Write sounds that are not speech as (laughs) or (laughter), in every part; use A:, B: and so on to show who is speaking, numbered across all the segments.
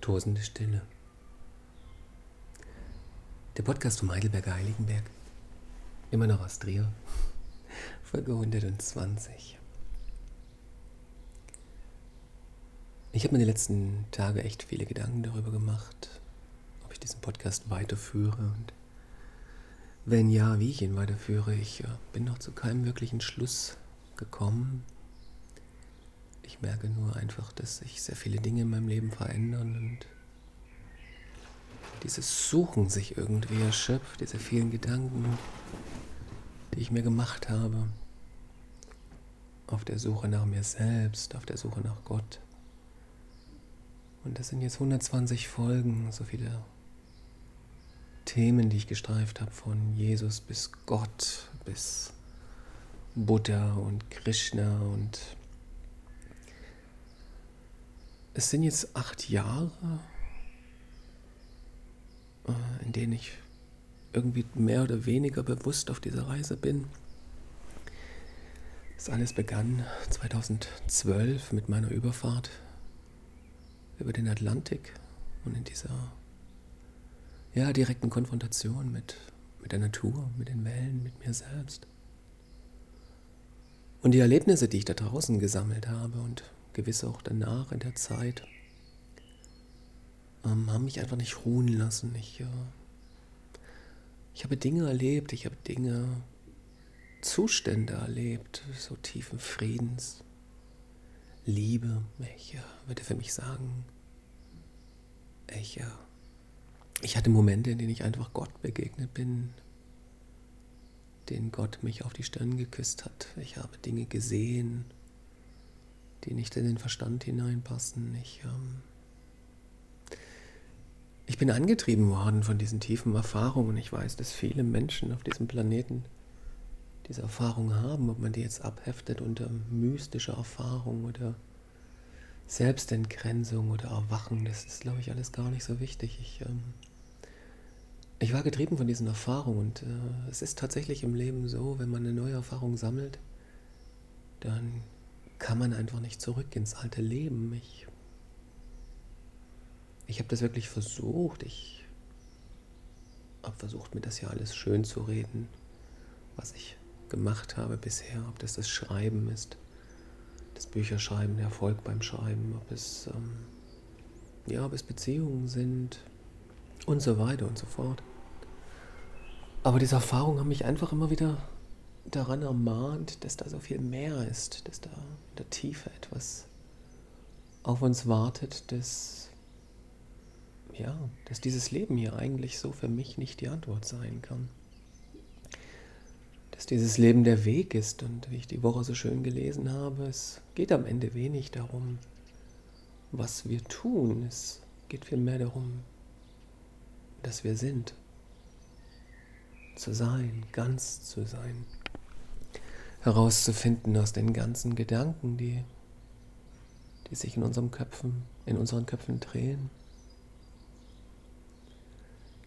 A: Tosende Stille. Der Podcast vom Heidelberger Heiligenberg. Immer noch aus Trier. (laughs) Folge 120. Ich habe mir die letzten Tage echt viele Gedanken darüber gemacht, ob ich diesen Podcast weiterführe und wenn ja, wie ich ihn weiterführe. Ich äh, bin noch zu keinem wirklichen Schluss gekommen. Ich merke nur einfach, dass sich sehr viele Dinge in meinem Leben verändern und dieses Suchen sich irgendwie erschöpft, diese vielen Gedanken, die ich mir gemacht habe, auf der Suche nach mir selbst, auf der Suche nach Gott. Und das sind jetzt 120 Folgen, so viele Themen, die ich gestreift habe, von Jesus bis Gott, bis Buddha und Krishna und es sind jetzt acht Jahre, äh, in denen ich irgendwie mehr oder weniger bewusst auf dieser Reise bin. Das alles begann 2012 mit meiner Überfahrt über den Atlantik und in dieser ja, direkten Konfrontation mit, mit der Natur, mit den Wellen, mit mir selbst. Und die Erlebnisse, die ich da draußen gesammelt habe und gewiss auch danach in der Zeit, ähm, haben mich einfach nicht ruhen lassen. Ich, äh, ich habe Dinge erlebt, ich habe Dinge, Zustände erlebt, so tiefen Friedens, Liebe. Ich äh, würde für mich sagen, ich, äh, ich hatte Momente, in denen ich einfach Gott begegnet bin, denen Gott mich auf die Stirn geküsst hat. Ich habe Dinge gesehen, die nicht in den Verstand hineinpassen. Ich, ähm, ich bin angetrieben worden von diesen tiefen Erfahrungen. Ich weiß, dass viele Menschen auf diesem Planeten diese Erfahrungen haben, ob man die jetzt abheftet unter mystischer Erfahrung oder Selbstentgrenzung oder Erwachen, das ist, glaube ich, alles gar nicht so wichtig. Ich, ähm, ich war getrieben von diesen Erfahrungen und äh, es ist tatsächlich im Leben so, wenn man eine neue Erfahrung sammelt, dann kann man einfach nicht zurück ins alte Leben. Ich ich habe das wirklich versucht. Ich habe versucht, mir das ja alles schön zu reden, was ich gemacht habe bisher. Ob das das Schreiben ist, das Bücherschreiben, der Erfolg beim Schreiben, ob es, ähm, ja, ob es Beziehungen sind und so weiter und so fort. Aber diese Erfahrungen haben mich einfach immer wieder daran ermahnt, dass da so viel mehr ist, dass da in der Tiefe etwas auf uns wartet, das ja, dass dieses Leben hier eigentlich so für mich nicht die Antwort sein kann. Dass dieses Leben der Weg ist und wie ich die Woche so schön gelesen habe, es geht am Ende wenig darum, was wir tun. Es geht vielmehr darum, dass wir sind. Zu sein, ganz zu sein. Herauszufinden aus den ganzen Gedanken, die, die sich in, unserem Köpfen, in unseren Köpfen drehen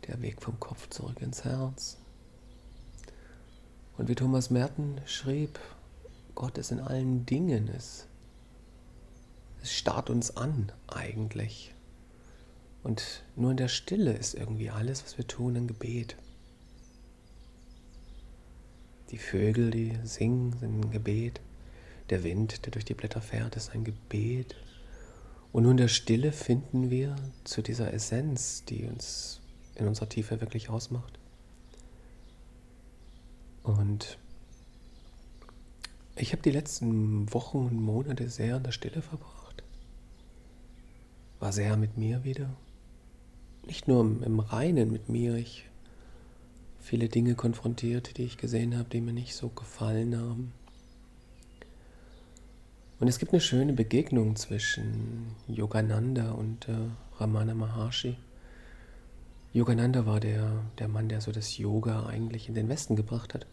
A: der Weg vom Kopf zurück ins Herz. Und wie Thomas Merten schrieb, Gott ist in allen Dingen, es, es starrt uns an eigentlich. Und nur in der Stille ist irgendwie alles, was wir tun, ein Gebet. Die Vögel, die singen, sind ein Gebet. Der Wind, der durch die Blätter fährt, ist ein Gebet. Und nur in der Stille finden wir zu dieser Essenz, die uns in unserer Tiefe wirklich ausmacht. Und ich habe die letzten Wochen und Monate sehr in der Stille verbracht. War sehr mit mir wieder. Nicht nur im, Reinen mit mir. Ich viele Dinge konfrontiert, die ich gesehen habe, die mir nicht so gefallen haben. Und es gibt eine schöne Begegnung zwischen Yogananda und äh, Ramana Maharshi. Yogananda war der, der Mann, der so das Yoga eigentlich in den Westen gebracht hat.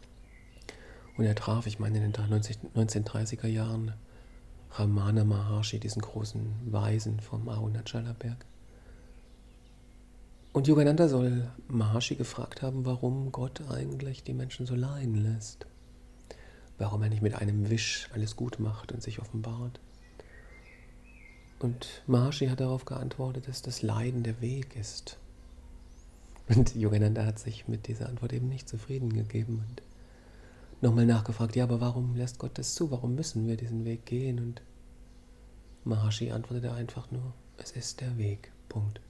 A: Und er traf, ich meine, in den 1930er Jahren Ramana Maharshi, diesen großen Weisen vom Arunachala-Berg. Und Yogananda soll Maharshi gefragt haben, warum Gott eigentlich die Menschen so leiden lässt. Warum er nicht mit einem Wisch alles gut macht und sich offenbart. Und Maharshi hat darauf geantwortet, dass das Leiden der Weg ist. Und Yogananda hat sich mit dieser Antwort eben nicht zufrieden gegeben und nochmal nachgefragt, ja, aber warum lässt Gott das zu? Warum müssen wir diesen Weg gehen? Und Maharshi antwortete einfach nur, es ist der Weg. Punkt.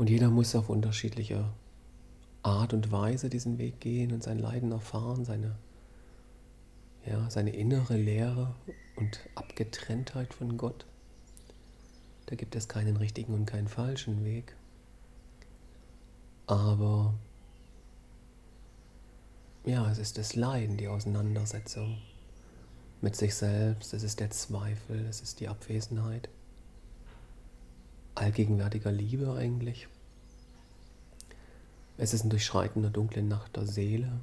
A: Und jeder muss auf unterschiedliche Art und Weise diesen Weg gehen und sein Leiden erfahren, seine, ja, seine innere Leere und Abgetrenntheit von Gott. Da gibt es keinen richtigen und keinen falschen Weg. Aber ja, es ist das Leiden, die Auseinandersetzung mit sich selbst, es ist der Zweifel, es ist die Abwesenheit allgegenwärtiger Liebe eigentlich. Es ist ein Durchschreiten der dunklen Nacht der Seele,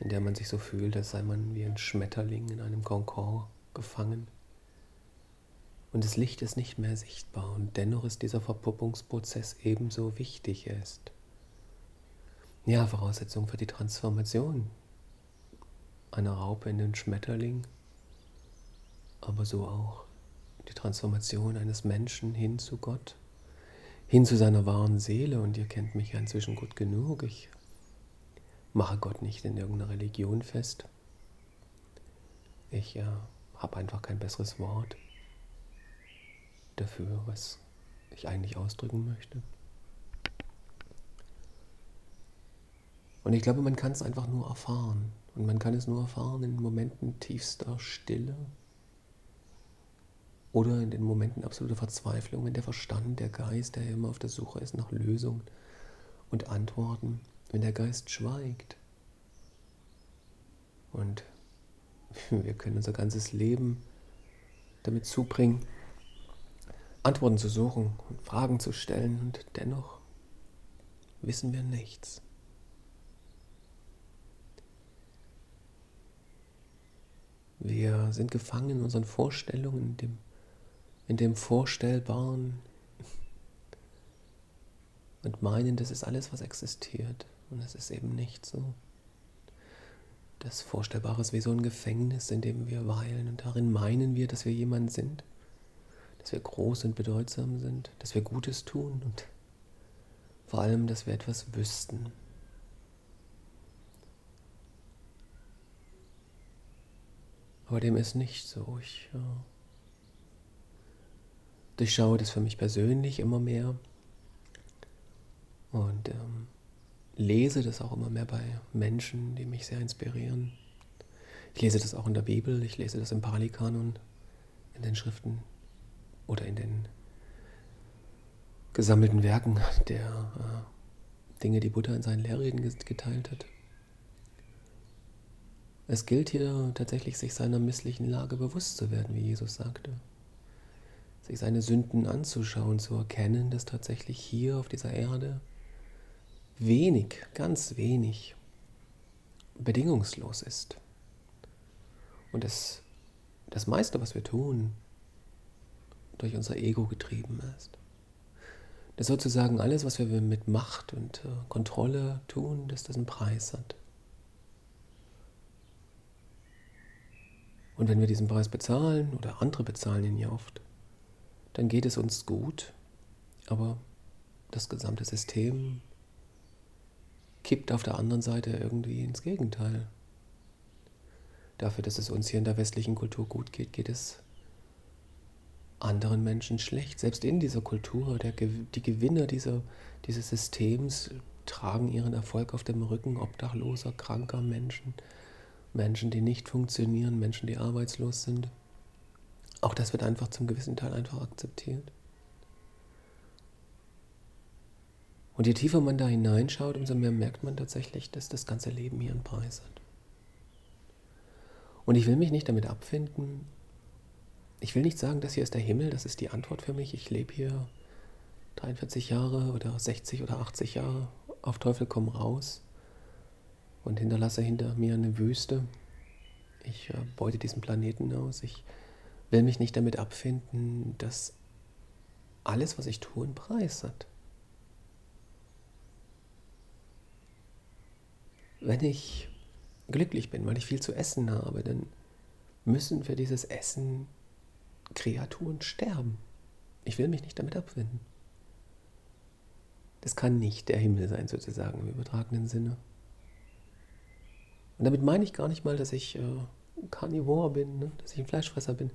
A: in der man sich so fühlt, als sei man wie ein Schmetterling in einem Konkord gefangen. Und das Licht ist nicht mehr sichtbar und dennoch ist dieser Verpuppungsprozess ebenso wichtig ist. Ja, Voraussetzung für die Transformation einer Raupe in den Schmetterling, aber so auch die Transformation eines Menschen hin zu Gott, hin zu seiner wahren Seele. Und ihr kennt mich ja inzwischen gut genug. Ich mache Gott nicht in irgendeiner Religion fest. Ich äh, habe einfach kein besseres Wort dafür, was ich eigentlich ausdrücken möchte. Und ich glaube, man kann es einfach nur erfahren. Und man kann es nur erfahren in Momenten tiefster Stille oder in den Momenten absoluter Verzweiflung, wenn der Verstand, der Geist, der immer auf der Suche ist nach Lösungen und Antworten, wenn der Geist schweigt. Und (laughs) wir können unser ganzes Leben damit zubringen, Antworten zu suchen und Fragen zu stellen und dennoch wissen wir nichts. Wir sind gefangen in unseren Vorstellungen, dem in dem Vorstellbaren und meinen, das ist alles, was existiert. Und es ist eben nicht so. Das Vorstellbare ist wie so ein Gefängnis, in dem wir weilen und darin meinen wir, dass wir jemand sind, dass wir groß und bedeutsam sind, dass wir Gutes tun und vor allem, dass wir etwas wüssten. Aber dem ist nicht so. Ich ja, durchschaue das für mich persönlich immer mehr und ähm, lese das auch immer mehr bei Menschen, die mich sehr inspirieren. Ich lese das auch in der Bibel, ich lese das im Pali-Kanon, in den Schriften oder in den gesammelten Werken der äh, Dinge, die Buddha in seinen Lehrreden geteilt hat. Es gilt hier tatsächlich, sich seiner misslichen Lage bewusst zu werden, wie Jesus sagte sich seine Sünden anzuschauen, zu erkennen, dass tatsächlich hier auf dieser Erde wenig, ganz wenig bedingungslos ist. Und das, das meiste, was wir tun, durch unser Ego getrieben ist. Dass sozusagen alles, was wir mit Macht und äh, Kontrolle tun, dass das einen Preis hat. Und wenn wir diesen Preis bezahlen, oder andere bezahlen ihn ja oft, dann geht es uns gut, aber das gesamte System kippt auf der anderen Seite irgendwie ins Gegenteil. Dafür, dass es uns hier in der westlichen Kultur gut geht, geht es anderen Menschen schlecht. Selbst in dieser Kultur, der, die Gewinner dieser, dieses Systems tragen ihren Erfolg auf dem Rücken obdachloser, kranker Menschen, Menschen, die nicht funktionieren, Menschen, die arbeitslos sind. Auch das wird einfach zum gewissen Teil einfach akzeptiert. Und je tiefer man da hineinschaut, umso mehr merkt man tatsächlich, dass das ganze Leben hier einen Preis hat. Und ich will mich nicht damit abfinden. Ich will nicht sagen, das hier ist der Himmel, das ist die Antwort für mich. Ich lebe hier 43 Jahre oder 60 oder 80 Jahre auf Teufel komm raus und hinterlasse hinter mir eine Wüste. Ich äh, beute diesen Planeten aus. Ich will mich nicht damit abfinden, dass alles, was ich tue, einen Preis hat. Wenn ich glücklich bin, weil ich viel zu essen habe, dann müssen für dieses Essen Kreaturen sterben. Ich will mich nicht damit abfinden. Das kann nicht der Himmel sein, sozusagen, im übertragenen Sinne. Und damit meine ich gar nicht mal, dass ich äh, Carnivore bin, ne? dass ich ein Fleischfresser bin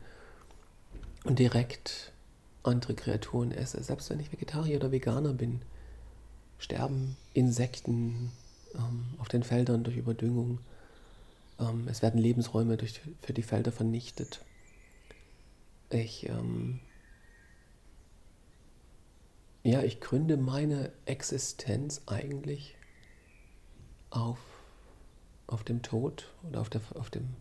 A: und direkt andere Kreaturen esse. Selbst wenn ich Vegetarier oder Veganer bin, sterben Insekten ähm, auf den Feldern durch Überdüngung. Ähm, es werden Lebensräume durch, für die Felder vernichtet. Ich, ähm, ja, ich gründe meine Existenz eigentlich auf, auf dem Tod oder auf, der, auf, dem,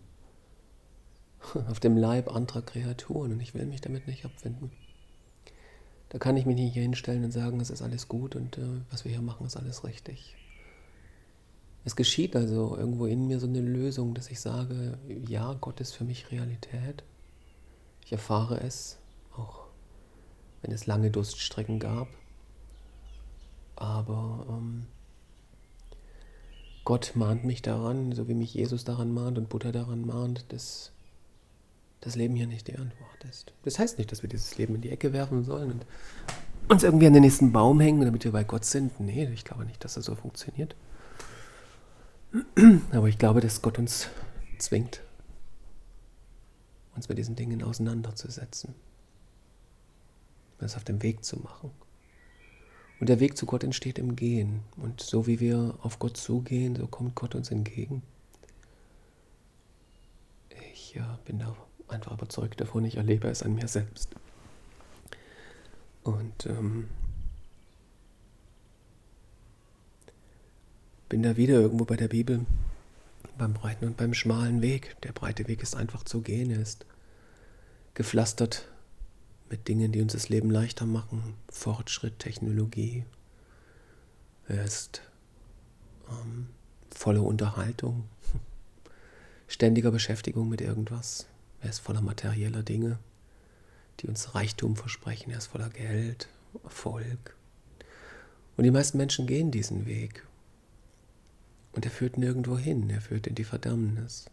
A: (laughs) auf dem Leib anderer Kreaturen und ich will mich damit nicht abfinden. Da kann ich mich nicht hier hinstellen und sagen, es ist alles gut und äh, was wir hier machen, ist alles richtig. Es geschieht also irgendwo in mir so eine Lösung, dass ich sage, ja, Gott ist für mich Realität. Ich erfahre es, auch wenn es lange Durststrecken gab. Aber ähm, Gott mahnt mich daran, so wie mich Jesus daran mahnt und Buddha daran mahnt, dass das Leben hier nicht die Antwort ist. Das heißt nicht, dass wir dieses Leben in die Ecke werfen sollen und uns irgendwie an den nächsten Baum hängen, damit wir bei Gott sind. Nee, ich glaube nicht, dass das so funktioniert. (clears throat) Aber ich glaube, dass Gott uns zwingt, uns mit diesen Dingen auseinanderzusetzen, es auf dem Weg zu machen. Und der Weg zu Gott entsteht im Gehen. Und so wie wir auf Gott zugehen, so kommt Gott uns entgegen. Ich ja, bin da einfach überzeugt davon, ich erlebe es an mir selbst. Und ähm, bin da wieder irgendwo bei der Bibel, beim breiten und beim schmalen Weg. Der breite Weg ist einfach zu gehen, er ist gepflastert mit Dingen, die uns das Leben leichter machen, Fortschritt, Technologie. Er ist ähm, volle Unterhaltung, (laughs) ständiger Beschäftigung mit irgendwas. Er ist voller materieller Dinge, die uns Reichtum versprechen. Er ist voller Geld, Erfolg. Und die meisten Menschen gehen diesen Weg. Und er führt nirgendwo hin, er führt in die Verdammnis.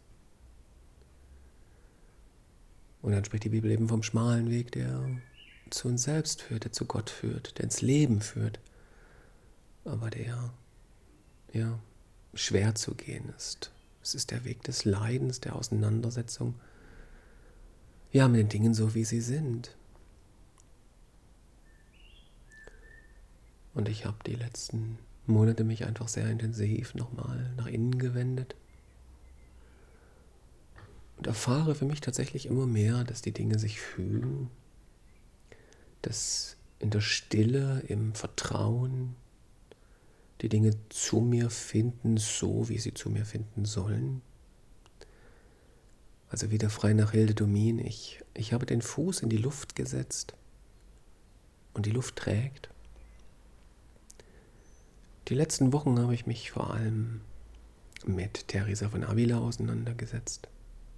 A: Und dann spricht die Bibel eben vom schmalen Weg, der zu uns selbst führt, der zu Gott führt, der ins Leben führt, aber der ja schwer zu gehen ist. Es ist der Weg des Leidens, der Auseinandersetzung, ja, mit den Dingen so, wie sie sind. Und ich habe die letzten Monate mich einfach sehr intensiv nochmal nach innen gewendet und erfahre für mich tatsächlich immer mehr, dass die Dinge sich fügen, dass in der Stille, im Vertrauen die Dinge zu mir finden, so wie sie zu mir finden sollen. Also wieder frei nach Hilde Domin, ich, ich habe den Fuß in die Luft gesetzt und die Luft trägt. Die letzten Wochen habe ich mich vor allem mit Theresa von Avila auseinandergesetzt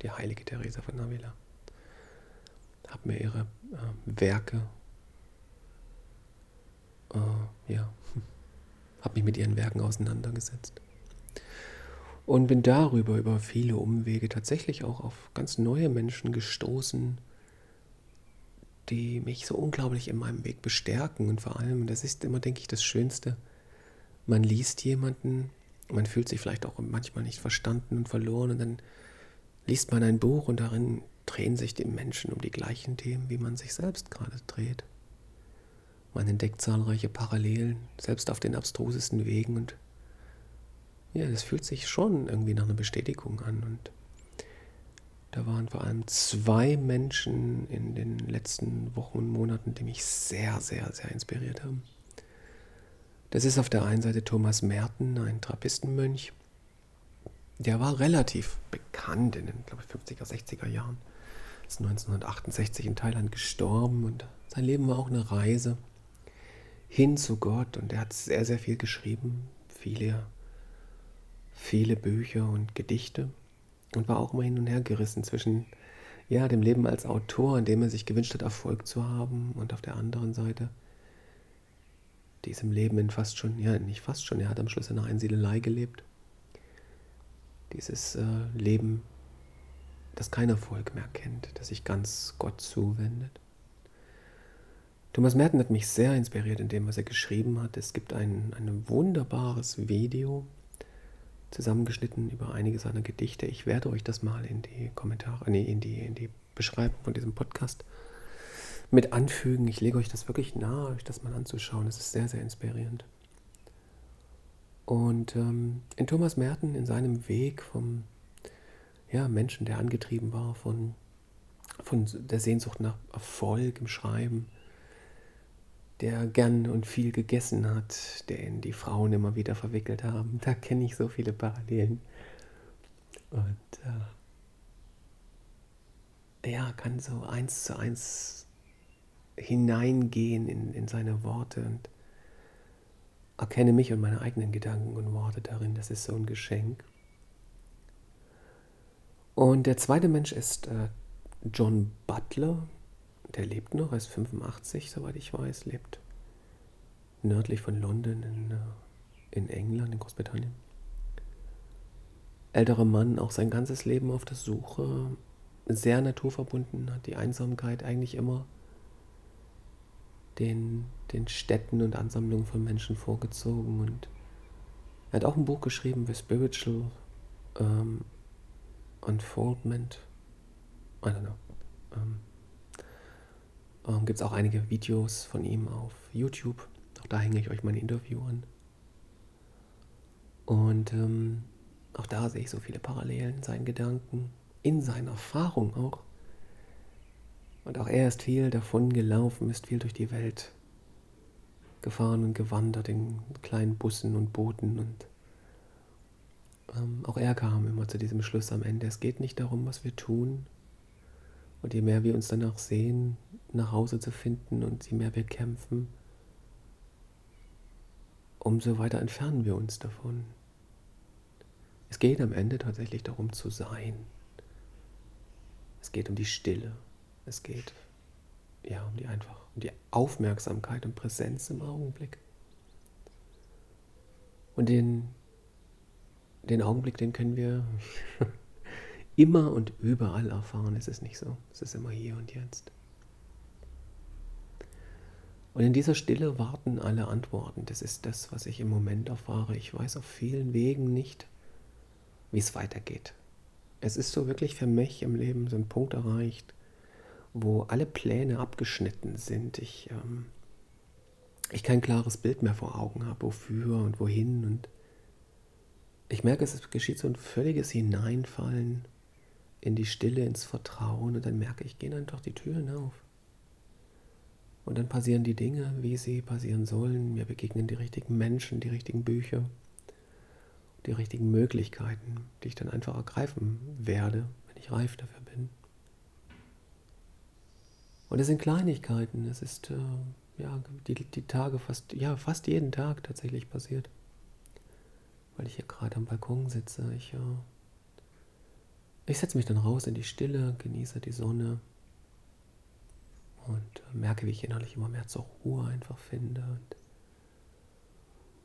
A: die heilige Teresa von Avila. Habe mir ihre äh, Werke, äh, ja, (laughs) habe mich mit ihren Werken auseinandergesetzt. Und bin darüber, über viele Umwege, tatsächlich auch auf ganz neue Menschen gestoßen, die mich so unglaublich in meinem Weg bestärken. Und vor allem, das ist immer, denke ich, das Schönste, man liest jemanden, man fühlt sich vielleicht auch manchmal nicht verstanden und verloren und dann liest man ein Buch und darin drehen sich die Menschen um die gleichen Themen, wie man sich selbst gerade dreht. Man entdeckt zahlreiche Parallelen, selbst auf den abstrusesten Wegen und ja, das fühlt sich schon irgendwie nach einer Bestätigung an und da waren vor allem zwei Menschen in den letzten Wochen und Monaten, die mich sehr, sehr, sehr inspiriert haben. Das ist auf der einen Seite Thomas Merten, ein Trappistenmönch, der war relativ bekannt in den, glaube ich, 50er, 60er Jahren. Ist 1968 in Thailand gestorben und sein Leben war auch eine Reise hin zu Gott und er hat sehr, sehr viel geschrieben, viele, viele Bücher und Gedichte und war auch immer hin und her gerissen zwischen ja, dem Leben als Autor, in dem er sich gewünscht hat, Erfolg zu haben und auf der anderen Seite diesem Leben in fast schon, ja, nicht fast schon, er hat am Schluss in einer Einsiedelei gelebt dieses äh, Leben das kein Erfolg mehr kennt, das sich ganz Gott zuwendet. Thomas Merton hat mich sehr inspiriert in dem, was er geschrieben hat. Es gibt ein, ein wunderbares Video, zusammengeschnitten über einige seiner Gedichte. Ich werde euch das mal in die Kommentare, nee, in die, in die Beschreibung von diesem Podcast mit anfügen. Ich lege euch das wirklich nahe, euch das mal anzuschauen. Es ist sehr, sehr inspirierend. Und ähm, in Thomas Merton, in seinem Weg vom ja, Menschen, der angetrieben war von, von der Sehnsucht nach Erfolg im Schreiben, der gern und viel gegessen hat, den die Frauen immer wieder verwickelt haben. Da kenne ich so viele Parallelen. Und äh, ja, kann so eins zu eins hineingehen in, in seine Worte und erkenne mich und meine eigenen Gedanken und Worte darin. Das ist so ein Geschenk. Und der zweite Mensch ist äh, John Butler, der lebt noch, er ist 85, soweit ich weiß, lebt nördlich von London in, äh, in England, in Großbritannien. Älterer Mann, auch sein ganzes Leben auf der Suche, sehr naturverbunden, hat die Einsamkeit eigentlich immer den, den Städten und Ansammlungen von Menschen vorgezogen. Und er hat auch ein Buch geschrieben, The Spiritual um, Unfoldment. I don't know. Um, ähm, Gibt es auch einige Videos von ihm auf YouTube. Auch da hänge ich euch mein Interview an. Und ähm, auch da sehe ich so viele Parallelen in seinen Gedanken, in seiner Erfahrung auch. Und auch er ist viel davon gelaufen, ist viel durch die Welt gefahren und gewandert in kleinen Bussen und Booten. Und ähm, auch er kam immer zu diesem Schluss am Ende. Es geht nicht darum, was wir tun. Und je mehr wir uns danach sehen, nach Hause zu finden und je mehr wir kämpfen, umso weiter entfernen wir uns davon. Es geht am Ende tatsächlich darum zu sein. Es geht um die Stille. Es geht ja um die einfach um die Aufmerksamkeit und Präsenz im Augenblick. Und den, den Augenblick, den können wir (laughs) immer und überall erfahren. Es ist nicht so. Es ist immer hier und jetzt. Und in dieser Stille warten alle Antworten. Das ist das, was ich im Moment erfahre. Ich weiß auf vielen Wegen nicht, wie es weitergeht. Es ist so wirklich für mich im Leben so ein Punkt erreicht, wo alle Pläne abgeschnitten sind. Ich, ähm, ich kein klares Bild mehr vor Augen habe, wofür und wohin. Und ich merke, es geschieht so ein völliges Hineinfallen in die Stille, ins Vertrauen. Und dann merke ich, gehen einfach die Türen auf. Und dann passieren die Dinge, wie sie passieren sollen. Mir begegnen die richtigen Menschen, die richtigen Bücher, die richtigen Möglichkeiten, die ich dann einfach ergreifen werde, wenn ich reif dafür bin. Und es sind Kleinigkeiten. Es ist äh, ja die, die Tage fast, ja, fast jeden Tag tatsächlich passiert. Weil ich hier gerade am Balkon sitze. Ich, äh, ich setze mich dann raus in die Stille, genieße die Sonne, und merke, wie ich innerlich immer mehr zur Ruhe einfach finde. Und,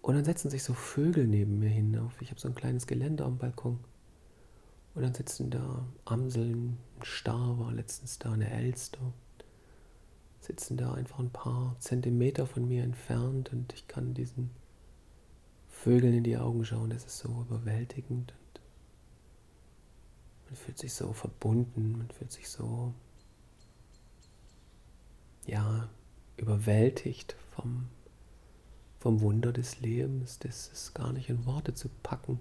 A: und dann setzen sich so Vögel neben mir hinauf. Ich habe so ein kleines Geländer am Balkon. Und dann sitzen da Amseln, ein Star war letztens da, eine Elster. Sitzen da einfach ein paar Zentimeter von mir entfernt und ich kann diesen Vögeln in die Augen schauen. Das ist so überwältigend. Und man fühlt sich so verbunden, man fühlt sich so ja, überwältigt vom, vom Wunder des Lebens. Das ist gar nicht in Worte zu packen.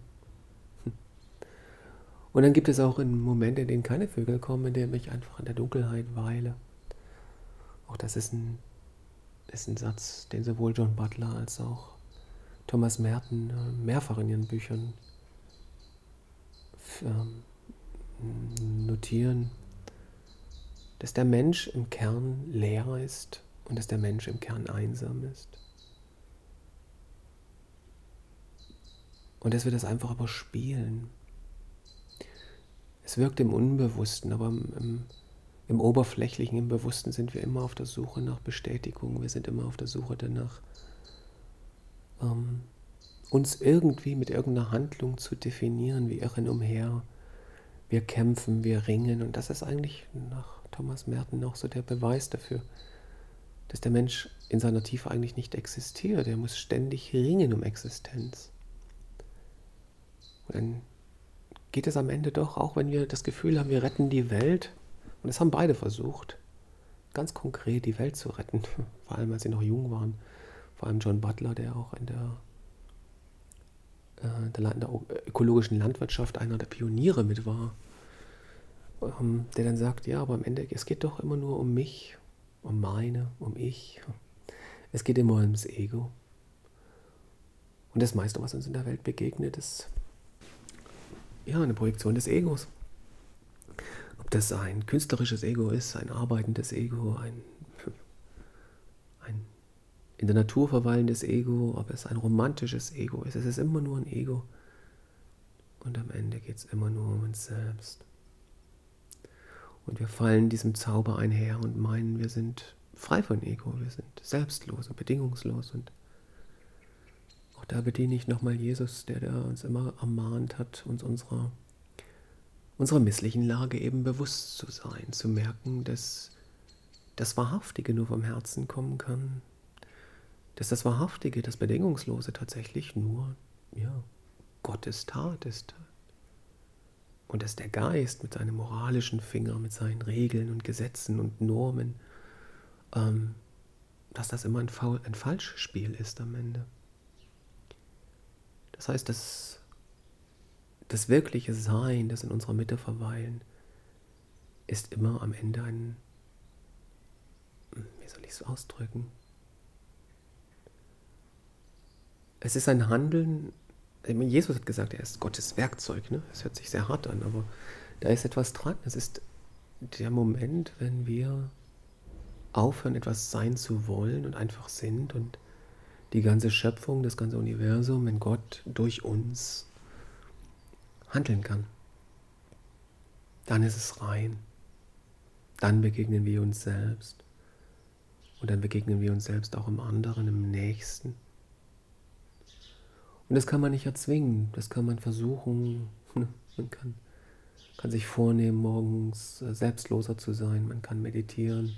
A: Und dann gibt es auch Momente, in denen keine Vögel kommen, in denen ich einfach in der Dunkelheit weile. Auch das ist ein, ist ein Satz, den sowohl John Butler als auch Thomas Merton äh, mehrfach in ihren Büchern ähm, notieren dass der Mensch im Kern leer ist und dass der Mensch im Kern einsam ist. Und dass wir das einfach überspielen. Es wirkt im Unbewussten, aber im, im, Oberflächlichen, im Bewussten sind wir immer auf der Suche nach Bestätigung. Wir sind immer auf der Suche danach, ähm, uns irgendwie mit irgendeiner Handlung zu definieren. Wir irren umher wir kämpfen, wir ringen. Und das ist eigentlich nach Thomas Merton auch so der Beweis dafür, dass der Mensch in seiner Tiefe eigentlich nicht existiert. Er muss ständig ringen um Existenz. Und dann geht es am Ende doch, auch wenn wir das Gefühl haben, wir retten die Welt, und das haben beide versucht, ganz konkret die Welt zu retten, (laughs) vor allem als sie noch jung waren. Vor allem John Butler, der auch in der, äh, der, der ökologischen Landwirtschaft einer der Pioniere mit war, der dann sagt, ja, aber am Ende, es geht doch immer nur um mich, um meine, um ich. Es geht immer ums Ego. Und das meiste, was uns in der Welt begegnet, ist ja eine Projektion des Egos das ein künstlerisches Ego ist, ein arbeitendes Ego, ein, ein in der Natur verweilendes Ego, ob es ein romantisches Ego ist. Es ist immer nur ein Ego. Und am Ende geht es immer nur um uns selbst. Und wir fallen diesem Zauber einher und meinen, wir sind frei von Ego, wir sind selbstlos und bedingungslos. Und auch da bediene ich nochmal Jesus, der, der uns immer ermahnt hat, uns unserer unserer misslichen Lage eben bewusst zu sein, zu merken, dass das Wahrhaftige nur vom Herzen kommen kann, dass das Wahrhaftige, das Bedingungslose tatsächlich nur ja, Gottes Tat ist. Und dass der Geist mit seinem moralischen Finger, mit seinen Regeln und Gesetzen und Normen, ähm, dass das immer ein, Faul ein Falschspiel ist am Ende. Das heißt, dass das wirkliche Sein, das in unserer Mitte verweilen, ist immer am Ende ein, wie soll ich es ausdrücken? Es ist ein Handeln, Jesus hat gesagt, er ist Gottes Werkzeug. Ne? Das hört sich sehr hart an, aber da ist etwas dran. Es ist der Moment, wenn wir aufhören, etwas sein zu wollen und einfach sind und die ganze Schöpfung, das ganze Universum, wenn Gott durch uns handeln kann. Dann ist es rein. Dann begegnen wir uns selbst. Und dann begegnen wir uns selbst auch im anderen, im Nächsten. Und das kann man nicht erzwingen, das kann man versuchen. (laughs) Man kann, kann sich vornehmen, morgens äh, selbstloser zu sein, man kann meditieren,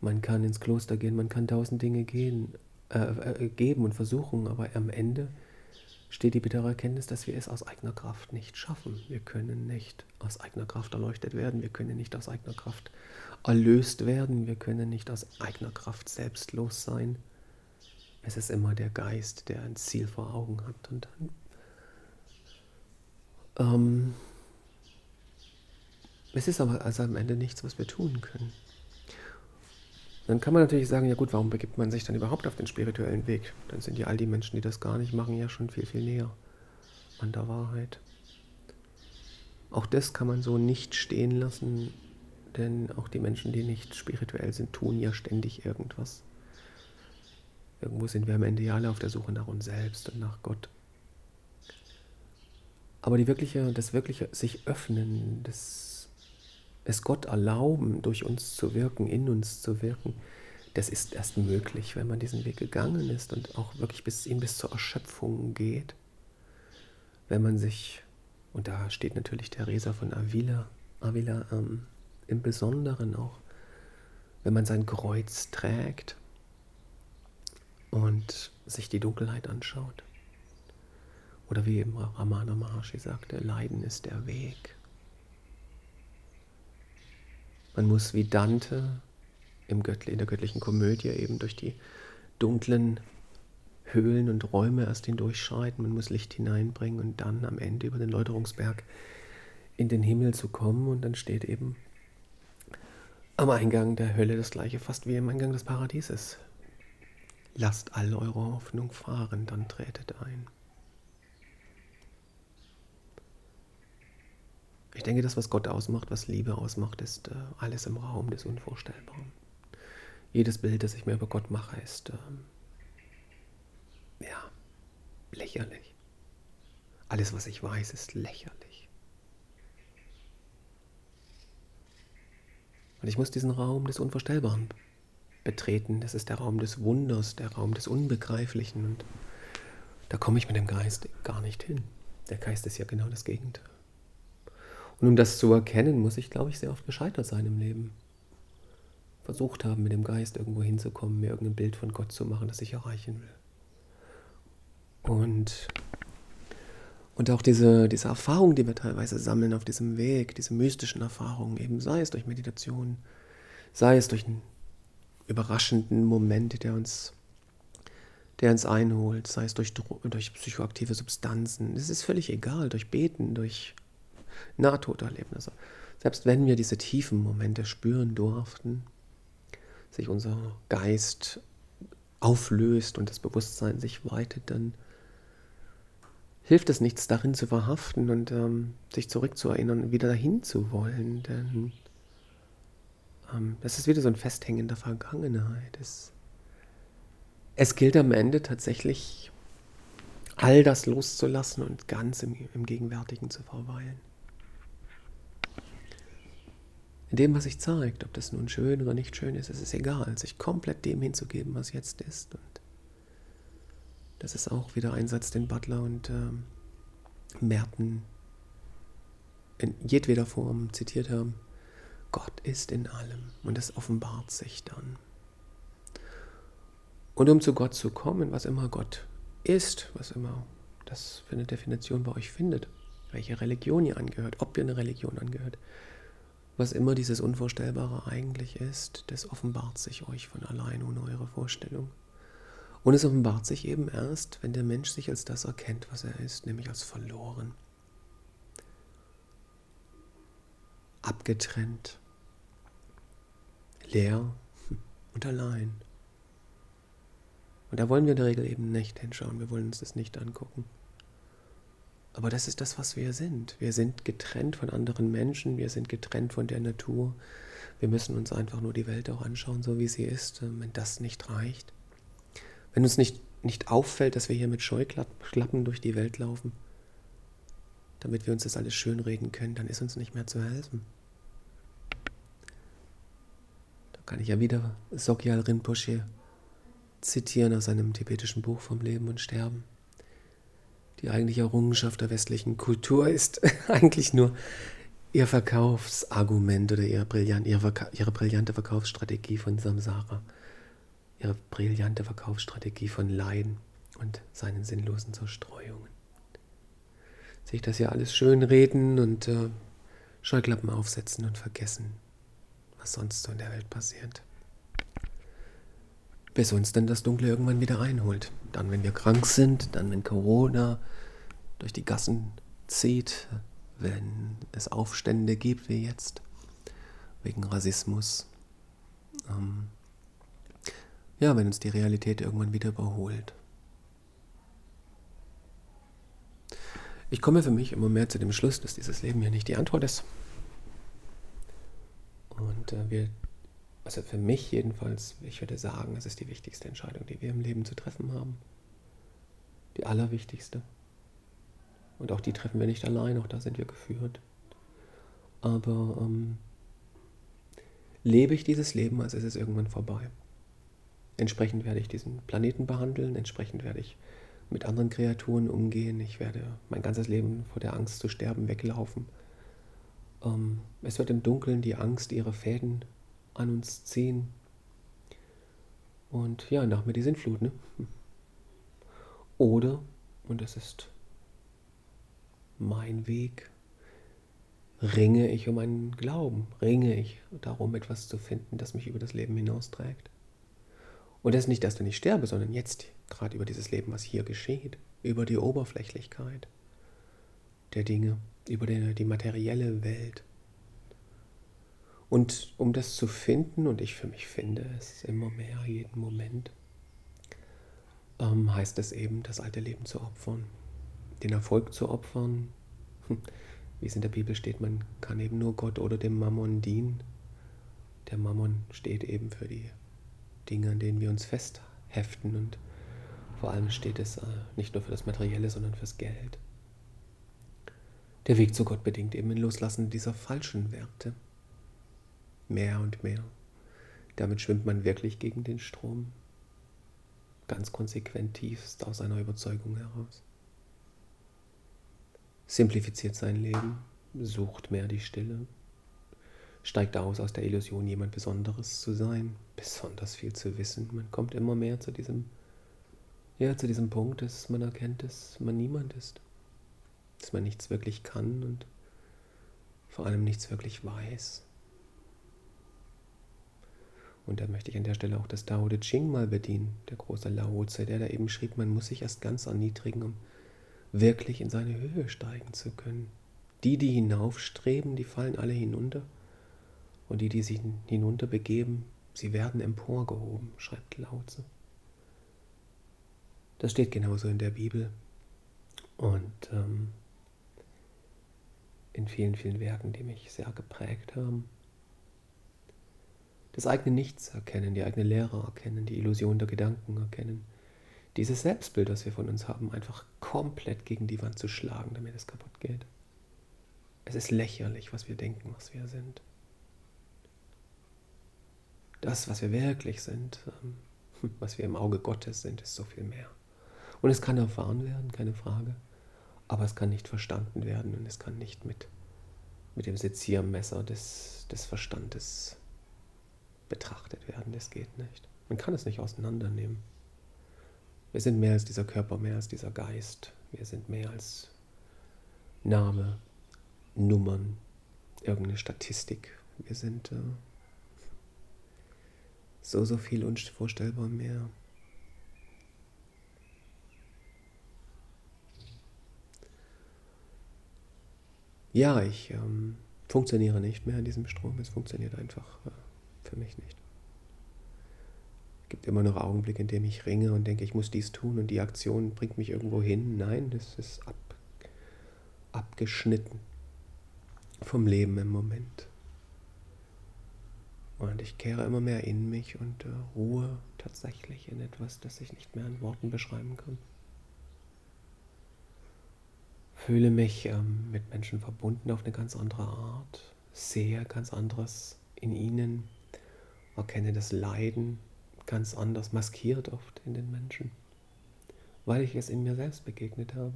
A: man kann ins Kloster gehen, man kann tausend Dinge gehen, äh, äh, geben und versuchen, aber am Ende steht die bittere Erkenntnis, dass wir es aus eigener Kraft nicht schaffen. Wir können nicht aus eigener Kraft erleuchtet werden, wir können nicht aus eigener Kraft erlöst werden, wir können nicht aus eigener Kraft selbstlos sein. Es ist immer der Geist, der ein Ziel vor Augen hat. Und dann, ähm, es ist aber also am Ende nichts, was wir tun können. Dann kann man natürlich sagen, ja gut, warum begibt man sich dann überhaupt auf den spirituellen Weg? Dann sind ja all die Menschen, die das gar nicht machen, ja schon viel, viel näher an der Wahrheit. Auch das kann man so nicht stehen lassen, denn auch die Menschen, die nicht spirituell sind, tun ja ständig irgendwas. Irgendwo sind wir am Ende ja alle auf der Suche nach uns selbst und nach Gott. Aber die wirkliche, das wirkliche sich öffnen, das es Gott erlauben, durch uns zu wirken, in uns zu wirken, das ist erst möglich, wenn man diesen Weg gegangen ist und auch wirklich bis ihn bis zur Erschöpfung geht. Wenn man sich, und da steht natürlich Teresa von Avila, Avila ähm, im Besonderen auch, wenn man sein Kreuz trägt und sich die Dunkelheit anschaut. Oder wie eben Ramana Maharshi sagte, Leiden ist der Weg. Man muss wie Dante im Göttli, in der göttlichen Komödie eben durch die dunklen Höhlen und Räume erst hindurchschreiten. Man muss Licht hineinbringen und dann am Ende über den Läuterungsberg in den Himmel zu kommen. Und dann steht eben am Eingang der Hölle das gleiche, fast wie am Eingang des Paradieses. Lasst all eure Hoffnung fahren, dann tretet ein. Ich denke, das, was Gott ausmacht, was Liebe ausmacht, ist äh, alles im Raum des Unvorstellbaren. Jedes Bild, das ich mir über Gott mache, ist ähm, ja lächerlich. Alles, was ich weiß, ist lächerlich. Und ich muss diesen Raum des Unvorstellbaren betreten. Das ist der Raum des Wunders, der Raum des Unbegreiflichen. Und da komme ich mit dem Geist gar nicht hin. Der Geist ist ja genau das Gegenteil. Und um das zu erkennen, muss ich, glaube ich, sehr oft gescheitert sein im Leben. Versucht haben, mit dem Geist irgendwo hinzukommen, mir irgendein Bild von Gott zu machen, das ich erreichen will. Und, und auch diese, diese Erfahrungen, die wir teilweise sammeln auf diesem Weg, diese mystischen Erfahrungen, eben sei es durch Meditation, sei es durch einen überraschenden Moment, der uns, der uns einholt, sei es durch, durch psychoaktive Substanzen, es ist völlig egal, durch Beten, durch Nahtoderlebnisse. Selbst wenn wir diese tiefen Momente spüren durften, sich unser Geist auflöst und das Bewusstsein sich weitet, dann hilft es nichts darin zu verhaften und ähm, sich zurückzuerinnern und wieder dahin zu wollen, denn das ist wieder so ein Festhängen der Vergangenheit. Es, es gilt am Ende tatsächlich, all das loszulassen und ganz im, im Gegenwärtigen zu verweilen in dem, was sich zeigt, ob das nun schön oder nicht schön ist, es ist egal, sich komplett dem hinzugeben, was jetzt ist. Und das ist auch wieder ein Satz, den Butler und ähm, Merten in jedweder Form zitiert haben. Gott ist in allem und es offenbart sich dann. Und um zu Gott zu kommen, was immer Gott ist, was immer das für eine Definition bei euch findet, welche Religion ihr angehört, ob ihr eine Religion angehört, was immer dieses Unvorstellbare eigentlich ist, das offenbart sich euch von allein ohne eure Vorstellung. Und es offenbart sich eben erst, wenn der Mensch sich als das erkennt, was er ist, nämlich als verloren, abgetrennt, leer (laughs) und allein. Und da wollen wir in der Regel eben nicht hinschauen, wir wollen uns das nicht angucken. Aber das ist das, was wir sind. Wir sind getrennt von anderen Menschen, wir sind getrennt von der Natur. Wir müssen uns einfach nur die Welt auch anschauen, so wie sie ist, ähm, wenn das nicht reicht. Wenn uns nicht, nicht auffällt, dass wir hier mit Scheuklappen durch die Welt laufen, damit wir uns das alles schönreden können, dann ist uns nicht mehr zu helfen. Da kann ich ja wieder Sogyal Rinpoche zitieren aus einem tibetischen Buch vom Leben und Sterben die eigentliche Errungenschaft der westlichen Kultur ist (laughs) eigentlich nur ihr Verkaufsargument oder ihre, brillant, ihre, ihre brillante Verkaufsstrategie von Samsara, ihre brillante Verkaufsstrategie von Leiden und seinen sinnlosen Zerstreuungen. Sich das ja alles schönreden und äh, Scheuklappen aufsetzen und vergessen, was sonst so in der Welt passiert bis uns dann das Dunkle irgendwann wieder einholt. Dann, wenn wir krank sind, dann, wenn Corona durch die Gassen zieht, wenn es Aufstände gibt wie jetzt, wegen Rassismus. Ähm, ja, wenn uns die Realität irgendwann wieder überholt. Ich komme für mich immer mehr zu dem Schluss, dass dieses Leben ja nicht die Antwort ist. Und äh, wir also für mich jedenfalls, ich würde sagen, es ist die wichtigste Entscheidung, die wir im Leben zu treffen haben. Die allerwichtigste. Und auch die treffen wir nicht allein, auch da sind wir geführt. Aber ähm, lebe ich dieses Leben, als ist es irgendwann vorbei. Entsprechend werde ich diesen Planeten behandeln, entsprechend werde ich mit anderen Kreaturen umgehen, ich werde mein ganzes Leben vor der Angst zu sterben weglaufen. Ähm, es wird im Dunkeln die Angst ihre Fäden an uns ziehen. Und ja, nach mir die Sintflut. Ne? Oder, und das ist mein Weg, ringe ich um einen Glauben, ringe ich darum, etwas zu finden, das mich über das Leben hinausträgt. Und das ist nicht erst, wenn ich sterbe, sondern jetzt, gerade über dieses Leben, was hier geschieht, über die Oberflächlichkeit der Dinge, über die, die materielle Welt. Und um das zu finden, und ich für mich finde es immer mehr, jeden Moment, ähm, heißt es eben, das alte Leben zu opfern, den Erfolg zu opfern. Hm, wie es in der Bibel steht, man kann eben nur Gott oder dem Mammon dienen. Der Mammon steht eben für die Dinge, an denen wir uns festheften und vor allem steht es äh, nicht nur für das Materielle, sondern fürs Geld. Der Weg zu Gott bedingt eben ein Loslassen dieser falschen Werte mehr und mehr. Damit schwimmt man wirklich gegen den Strom, ganz konsequent tiefst aus einer Überzeugung heraus. Simplifiziert sein Leben, sucht mehr die Stille, steigt aus aus der Illusion, jemand Besonderes zu sein, besonders viel zu wissen. Man kommt immer mehr zu diesem, ja, zu diesem Punkt, dass man erkennt, dass man niemand ist, dass man nichts wirklich kann und vor allem nichts wirklich weiß. Und da möchte ich an der Stelle auch das Tao Te Ching mal bedienen, der große Lao Tse, der da eben schrieb, man muss sich erst ganz erniedrigen, um wirklich in seine Höhe steigen zu können. Die, die hinaufstreben, die fallen alle hinunter. Und die, die sich hinunter begeben, sie werden emporgehoben, schreibt Lao Tse. Das steht genauso in der Bibel und ähm, in vielen, vielen Werken, die mich sehr geprägt haben das eigene Nichts erkennen, die eigene Lehre erkennen, die Illusion der Gedanken erkennen. Dieses Selbstbild, das wir von uns haben, einfach komplett gegen die Wand zu schlagen, damit es kaputt geht. Es ist lächerlich, was wir denken, was wir sind. Das, was wir wirklich sind, ähm, (laughs) was wir im Auge Gottes sind, ist so viel mehr. Und es kann erfahren werden, keine Frage, aber es kann nicht verstanden werden und es kann nicht mit, mit dem Seziermesser des, des Verstandes betrachtet werden. Das geht nicht. Man kann es nicht auseinandernehmen. Wir sind mehr als dieser Körper, mehr als dieser Geist. Wir sind mehr als Name, Nummern, irgendeine Statistik. Wir sind äh, so, so viel unvorstellbar mehr. Ja, ich ähm, funktioniere nicht mehr in diesem Strom. Es funktioniert einfach. Äh, für mich nicht. Es gibt immer noch Augenblicke, in denen ich ringe und denke, ich muss dies tun und die Aktion bringt mich irgendwo hin. Nein, das ist ab, abgeschnitten vom Leben im Moment. Und ich kehre immer mehr in mich und äh, ruhe tatsächlich in etwas, das ich nicht mehr in Worten beschreiben kann. Fühle mich ähm, mit Menschen verbunden auf eine ganz andere Art, sehe ganz anderes in ihnen, erkenne das Leiden ganz anders, maskiert oft in den Menschen, weil ich es in mir selbst begegnet habe.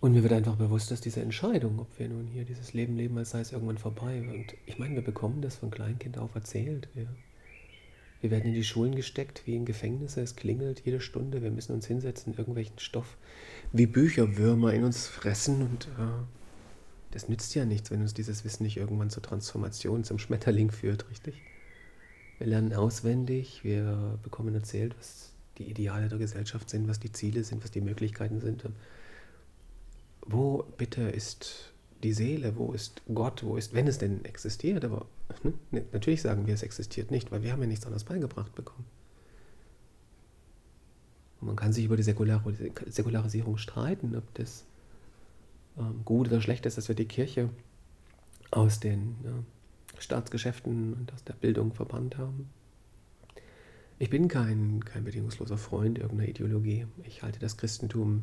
A: Und mir wird einfach bewusst, dass diese Entscheidung, ob wir nun hier dieses Leben leben, als sei es irgendwann vorbei. Und ich meine, wir bekommen das von Kleinkind auf erzählt. Wir, wir werden in die Schulen gesteckt, wie in Gefängnisse. Es klingelt jede Stunde. Wir müssen uns hinsetzen, irgendwelchen Stoff wie Bücherwürmer in uns fressen und äh, das nützt ja nichts, wenn uns dieses Wissen nicht irgendwann zur Transformation, zum Schmetterling führt, richtig? Wir lernen auswendig, wir bekommen erzählt, was die Ideale der Gesellschaft sind, was die Ziele sind, was die Möglichkeiten sind. Wo bitte ist die Seele, wo ist Gott, wo ist, wenn es denn existiert, aber ne, natürlich sagen wir, es existiert nicht, weil wir haben ja nichts anderes beigebracht bekommen. Und man kann sich über die Säkularisierung streiten, ob das ähm, gut oder schlecht ist, dass wir die Kirche aus den ja, Staatsgeschäften und aus der Bildung verbannt haben. Ich bin kein, kein bedingungsloser Freund irgendeiner Ideologie. Ich halte das Christentum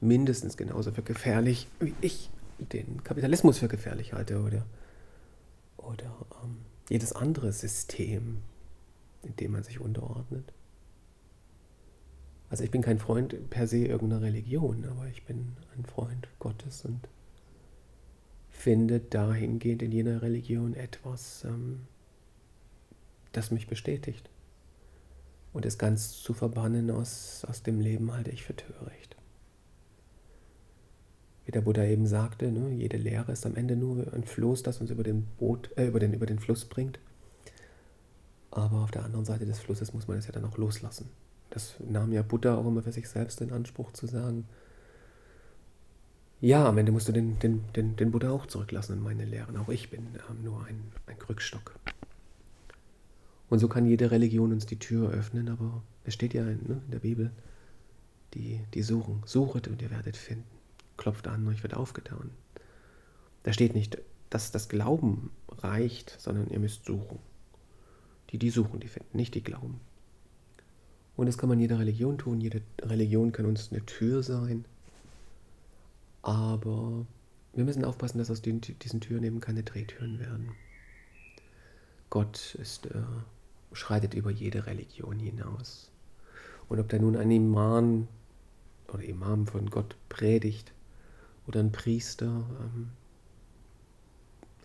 A: mindestens genauso für gefährlich, wie ich den Kapitalismus für gefährlich halte oder, oder ähm, jedes andere System, in dem man sich unterordnet. Also ich bin kein Freund per se irgendeiner Religion, aber ich bin ein Freund Gottes und finde dahingehend in jener Religion etwas, ähm, das mich bestätigt. Und es ganz zu verbannen aus, aus dem Leben halte ich für töricht. Wie der Buddha eben sagte, ne, jede Lehre ist am Ende nur ein Floß, das uns über den, Boot, äh, über, den, über den Fluss bringt. Aber auf der anderen Seite des Flusses muss man es ja dann auch loslassen. Das nahm ja Buddha auch immer für sich selbst in Anspruch zu sagen. Ja, am Ende musst du den, den, den, den Buddha auch zurücklassen in meine Lehren. Auch ich bin ähm, nur ein, ein Krückstock. Und so kann jede Religion uns die Tür öffnen, aber es steht ja in, ne, in der Bibel, die, die suchen. Suchet und ihr werdet finden. Klopft an, euch wird aufgetan. Da steht nicht, dass das Glauben reicht, sondern ihr müsst suchen. Die, die suchen, die finden, nicht die glauben. Und das kann man jeder Religion tun. Jede Religion kann uns eine Tür sein. Aber wir müssen aufpassen, dass aus den, diesen Türen eben keine Drehtüren werden. Gott ist, äh, schreitet über jede Religion hinaus. Und ob da nun ein Iman oder Imam von Gott predigt oder ein Priester, ähm,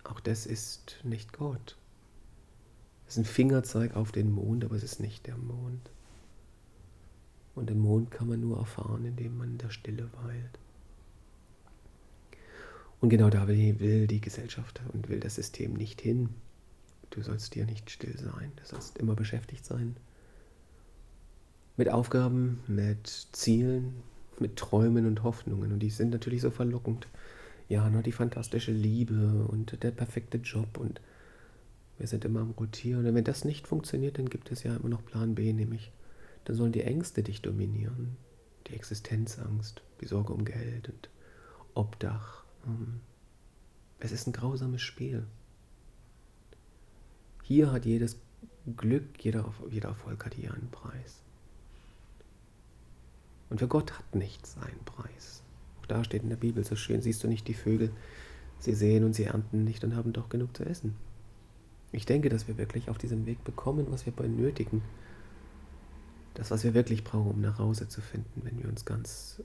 A: auch das ist nicht Gott. Es ist ein Fingerzeig auf den Mond, aber es ist nicht der Mond. Und den Mond kann man nur erfahren, indem man in der Stille weilt. Und genau da will, will die Gesellschaft und will das System nicht hin. Du sollst dir nicht still sein, du sollst immer beschäftigt sein. Mit Aufgaben, mit Zielen, mit Träumen und Hoffnungen. Und die sind natürlich so verlockend. Ja, nur die fantastische Liebe und der perfekte Job und wir sind immer am Rotieren. Und wenn das nicht funktioniert, dann gibt es ja immer noch Plan B, nämlich dann sollen die Ängste dich dominieren. Die Existenzangst, die Sorge um Geld und Obdach. Ähm, es ist ein grausames Spiel. Hier hat jedes Glück, jeder, jeder Erfolg hat hier einen Preis. Und für Gott hat nichts einen Preis. Auch da steht in der Bibel so schön, siehst du nicht die Vögel, sie sehen und sie ernten nicht und haben doch genug zu essen. Ich denke, dass wir wirklich auf diesem Weg bekommen, was wir benötigen. Das, was wir wirklich brauchen, um nach Hause zu finden, wenn wir uns ganz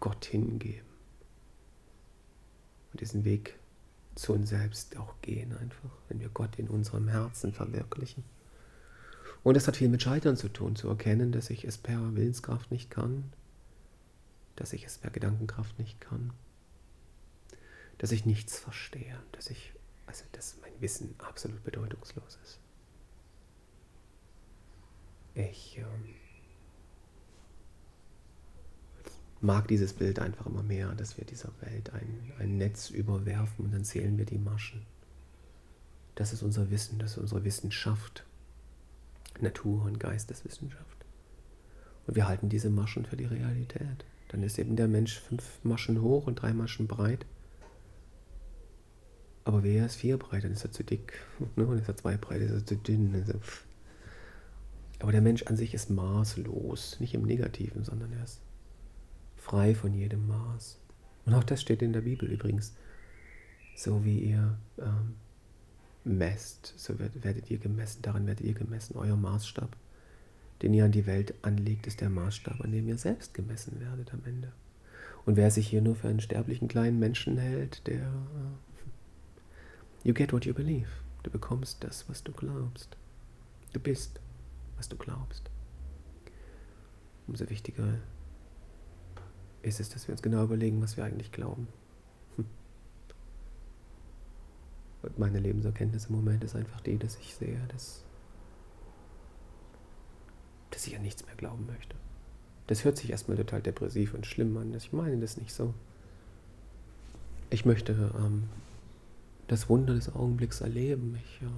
A: Gott hingeben. Und diesen Weg zu uns selbst auch gehen einfach, wenn wir Gott in unserem Herzen verwirklichen. Und es hat viel mit Scheitern zu tun, zu erkennen, dass ich es per Willenskraft nicht kann, dass ich es per Gedankenkraft nicht kann, dass ich nichts verstehe, dass ich, also dass mein Wissen absolut bedeutungslos ist. Ich ähm, mag dieses Bild einfach immer mehr, dass wir dieser Welt ein, ein Netz überwerfen und dann zählen wir die Maschen. Das ist unser Wissen, das ist unsere Wissenschaft. Natur- und Geisteswissenschaft. Und wir halten diese Maschen für die Realität. Dann ist eben der Mensch fünf Maschen hoch und drei Maschen breit. Aber wer ist vier breit, dann ist er zu dick. (laughs) Ne? Und ist er zwei breit, ist er zu dünn. Aber der Mensch an sich ist maßlos. Nicht im Negativen, sondern er ist frei von jedem Maß. Und auch das steht in der Bibel übrigens. So wie ihr ähm, messt, so werdet ihr gemessen, daran werdet ihr gemessen. Euer Maßstab, den ihr an die Welt anlegt, ist der Maßstab, an dem ihr selbst gemessen werdet am Ende. Und wer sich hier nur für einen sterblichen kleinen Menschen hält, der... You get what you believe. Du bekommst das, was du glaubst. Du bist, was du glaubst. Umso wichtiger ist es, dass wir uns genau überlegen, was wir eigentlich glauben. Meine Lebenserkenntnis im Moment ist einfach die, dass ich sehe, dass, dass ich an nichts mehr glauben möchte. Das hört sich erstmal total depressiv und schlimm an. Ich meine das nicht so. Ich möchte ähm, das Wunder des Augenblicks erleben. Ich äh,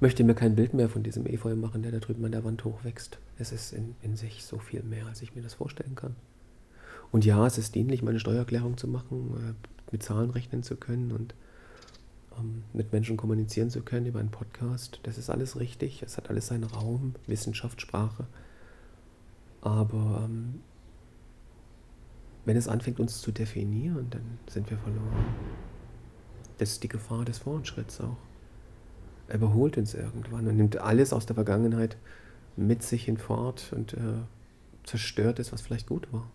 A: möchte mir kein Bild mehr von diesem Efeu machen, der da drüben an der Wand hochwächst. Es ist in, in sich so viel mehr, als ich mir das vorstellen kann. Und ja, es ist dienlich, meine Steuererklärung zu machen, äh, mit Zahlen rechnen zu können und mit Menschen kommunizieren zu können über einen Podcast. Das ist alles richtig, es hat alles seinen Raum, Wissenschaft, Sprache. Aber ähm, wenn es anfängt, uns zu definieren, dann sind wir verloren. Das ist die Gefahr des Fortschritts auch. Er überholt uns irgendwann und nimmt alles aus der Vergangenheit mit sich hinfort und äh, zerstört es, was vielleicht gut war.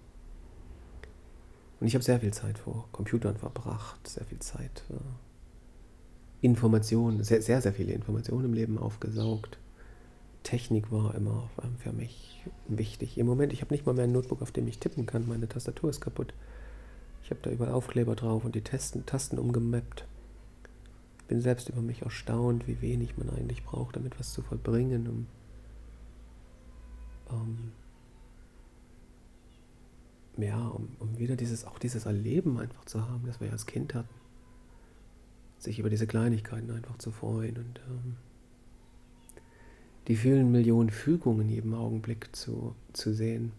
A: Und ich habe sehr viel Zeit vor Computern verbracht, sehr viel Zeit äh, Informationen, sehr, sehr, sehr viele Informationen im Leben aufgesaugt. Technik war immer ähm, für mich wichtig. Im Moment, ich habe nicht mal mehr ein Notebook, auf dem ich tippen kann. Meine Tastatur ist kaputt. Ich habe da überall Aufkleber drauf und die Tasten, Tasten umgemappt. Ich bin selbst über mich erstaunt, wie wenig man eigentlich braucht, damit was zu verbringen, um, um ja, um, um wieder dieses, auch dieses Erleben einfach zu haben, das wir als Kind hatten sich über diese Kleinigkeiten einfach zu freuen und ähm, die vielen Millionen Fügungen in jedem Augenblick zu, zu sehen,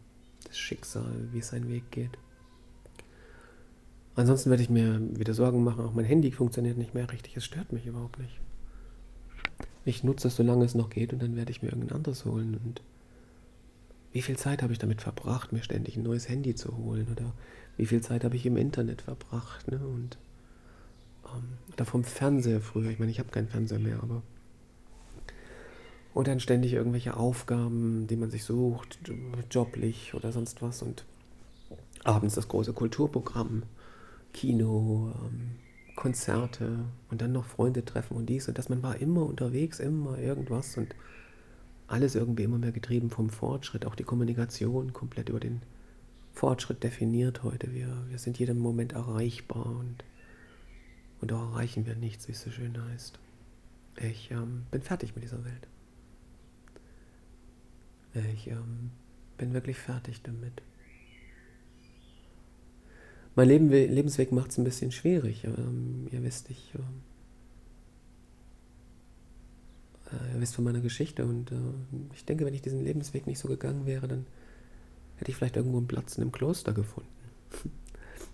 A: das Schicksal, wie es seinen Weg geht. Ansonsten werde ich mir wieder Sorgen machen, auch mein Handy funktioniert nicht mehr richtig, es stört mich überhaupt nicht. Ich nutze es, solange es noch geht und dann werde ich mir irgendein anderes holen und wie viel Zeit habe ich damit verbracht, mir ständig ein neues Handy zu holen oder wie viel Zeit habe ich im Internet verbracht ne? und oder vom Fernseher früher. Ich meine, ich habe keinen Fernseher mehr, aber. Und dann ständig irgendwelche Aufgaben, die man sich sucht, joblich oder sonst was. Und abends das große Kulturprogramm, Kino, ähm, Konzerte und dann noch Freunde treffen und dies und das. Man war immer unterwegs, immer irgendwas und alles irgendwie immer mehr getrieben vom Fortschritt. Auch die Kommunikation komplett über den Fortschritt definiert heute. Wir, wir sind jedem Moment erreichbar und, und doch erreichen wir nichts, wie es so schön heißt. Ich ähm, bin fertig mit dieser Welt. Ich ähm, bin wirklich fertig damit. Mein Leben, Lebensweg macht es ein bisschen schwierig. Ähm, ihr wisst, ich, äh, ihr wisst von meiner Geschichte und äh, ich denke, wenn ich diesen Lebensweg nicht so gegangen wäre, dann hätte ich vielleicht irgendwo einen Platz in einem Kloster gefunden. (laughs)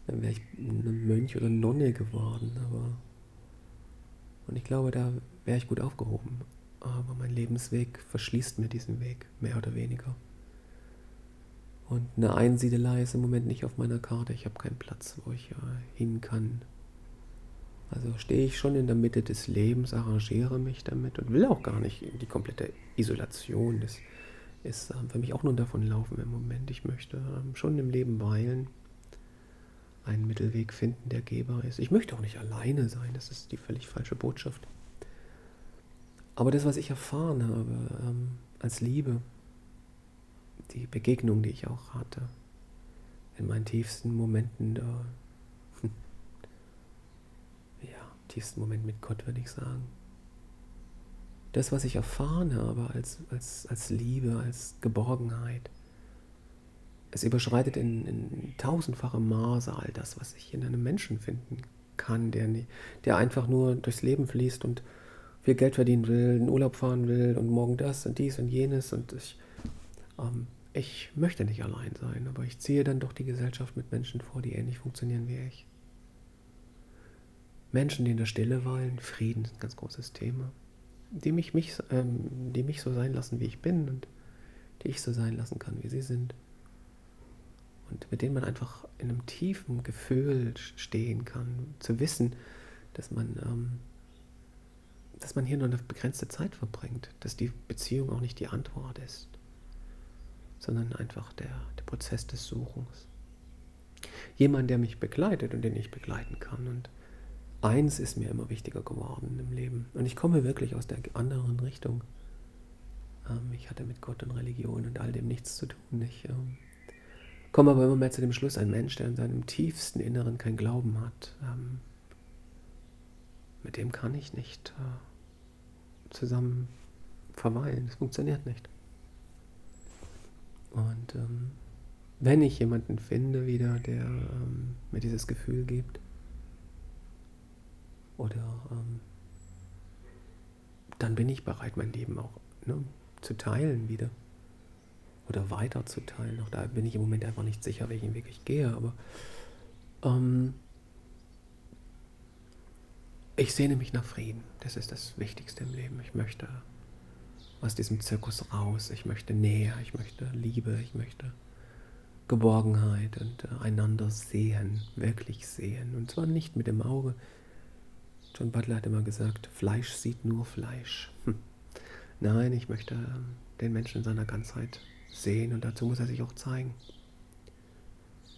A: dann wäre ich ein Mönch oder Nonne geworden, aber und ich glaube, da wäre ich gut aufgehoben. Aber mein Lebensweg verschließt mir diesen Weg, mehr oder weniger. Und eine Einsiedelei ist im Moment nicht auf meiner Karte. Ich habe keinen Platz, wo ich äh, hin kann. Also stehe ich schon in der Mitte des Lebens, arrangiere mich damit und will auch gar nicht die komplette Isolation. Das ist äh, für mich auch nur davon laufen im Moment. Ich möchte äh, schon im Leben weilen, einen Mittelweg finden, der gehbar ist. Ich möchte auch nicht alleine sein. Das ist die völlig falsche Botschaft. Aber das, was ich erfahren habe ähm, als Liebe, die Begegnung, die ich auch hatte, in meinen tiefsten Momenten da, (laughs) ja, tiefsten Moment mit Gott, würde ich sagen. Das, was ich erfahren habe als, als, als Liebe, als Geborgenheit, es überschreitet in, in tausendfachem Maße all das, was ich in einem Menschen finden kann, der, der einfach nur durchs Leben fließt und viel Geld verdienen will, in Urlaub fahren will und morgen das und dies und jenes und ich, ähm, ich möchte nicht allein sein, aber ich ziehe dann doch die Gesellschaft mit Menschen vor, die ähnlich funktionieren wie ich. Menschen, die in der Stille weilen, Frieden ist ein ganz großes Thema, die mich, mich, ähm, die mich so sein lassen, wie ich bin und die ich so sein lassen kann, wie sie sind. Und mit denen man einfach in einem tiefen Gefühl stehen kann, zu wissen, dass man, ähm, dass man hier nur eine begrenzte Zeit verbringt, dass die Beziehung auch nicht die Antwort ist sondern einfach der, der Prozess des Suchens. Jemand, der mich begleitet und den ich begleiten kann. Und eins ist mir immer wichtiger geworden im Leben. Und ich komme wirklich aus der anderen Richtung. Ähm, ich hatte mit Gott und Religion und all dem nichts zu tun. Ich ähm, komme aber immer mehr zu dem Schluss, ein Mensch, der in seinem tiefsten Inneren kein Glauben hat, ähm, mit dem kann ich nicht äh, zusammen verweilen. Das funktioniert nicht. Und ähm, wenn ich jemanden finde wieder, der ähm, mir dieses Gefühl gibt, oder ähm, dann bin ich bereit, mein Leben auch ne, zu teilen wieder. Oder weiter zu teilen. Auch da bin ich im Moment einfach nicht sicher, welchen Weg ich gehe, aber ähm, ich sehne mich nach Frieden. Das ist das Wichtigste im Leben. Ich möchte aus diesem Zirkus raus. Ich möchte Nähe, ich möchte Liebe, ich möchte Geborgenheit und äh, einander sehen, wirklich sehen. Und zwar nicht mit dem Auge. John Butler hat immer gesagt, Fleisch sieht nur Fleisch. Hm. Nein, ich möchte ähm, den Menschen in seiner Ganzheit sehen und dazu muss er sich auch zeigen.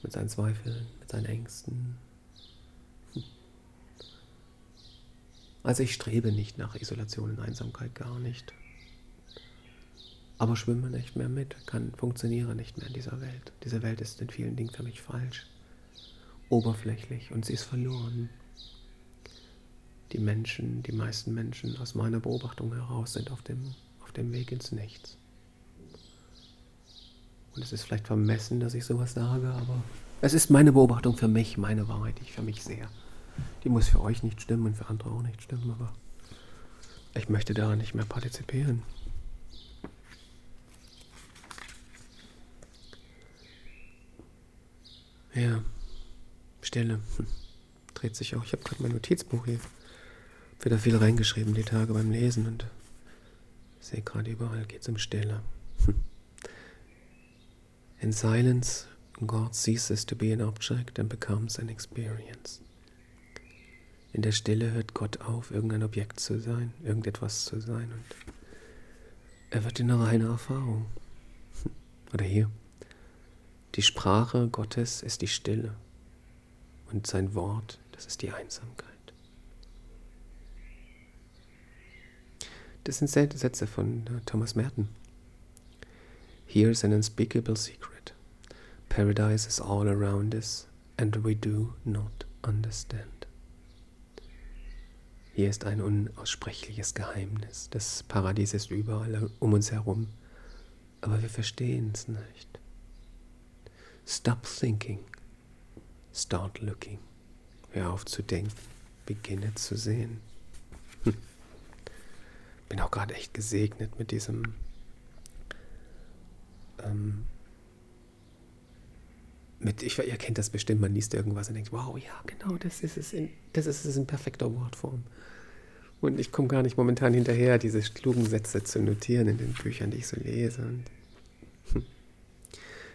A: Mit seinen Zweifeln, mit seinen Ängsten. Hm. Also ich strebe nicht nach Isolation und Einsamkeit, gar nicht aber schwimme nicht mehr mit, kann, funktioniere nicht mehr in dieser Welt. Diese Welt ist in vielen Dingen für mich falsch, oberflächlich und sie ist verloren. Die Menschen, die meisten Menschen aus meiner Beobachtung heraus sind auf dem, auf dem Weg ins Nichts. Und es ist vielleicht vermessen, dass ich sowas sage, aber es ist meine Beobachtung für mich, meine Wahrheit, die ich für mich sehe. Die muss für euch nicht stimmen und für andere auch nicht stimmen, aber ich möchte daran nicht mehr partizipieren. Ja, Stille. Hm. Dreht sich auch. Ich habe gerade mein Notizbuch hier. Wieder viel reingeschrieben die Tage beim Lesen und sehe gerade überall geht es um Stille. In silence, God ceases to be an object and becomes an experience. In der Stille hört Gott auf, irgendein Objekt zu sein, irgendetwas zu sein und er wird in eine reine Erfahrung. (laughs) Oder hier. Die Sprache Gottes ist die Stille und sein Wort, das ist die Einsamkeit. Das sind Sätze von äh, Thomas Merton. Here's an unspeakable secret. Paradise is all around us and we do not understand. Hier ist ein unaussprechliches Geheimnis. Das Paradies ist überall um uns herum, aber wir verstehen es nicht. Stop thinking. Start looking. Hör auf zu denken. Beginne zu sehen. Hm. Bin auch gerade echt gesegnet mit diesem ähm, mit, ich, ihr kennt das bestimmt, man liest irgendwas und denkt, wow, ja, genau, das ist es in, das ist es in perfekter Wortform. Und ich komme gar nicht momentan hinterher, diese klugen Sätze zu notieren in den Büchern, die ich so lese. Und hm.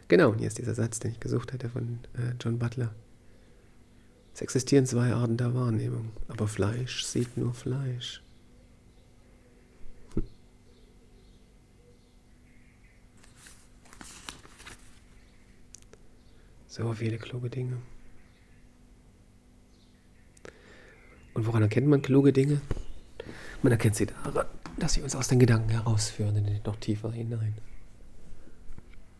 A: Genau, und hier ist dieser Satz, den ich gesucht hatte von äh, John Butler. Es existieren zwei Arten der Wahrnehmung, aber Fleisch sieht nur Fleisch. So viele kluge Dinge. Und woran erkennt man kluge Dinge? Man erkennt sie daran, dass sie uns aus den Gedanken herausführen in den noch tiefer hinein.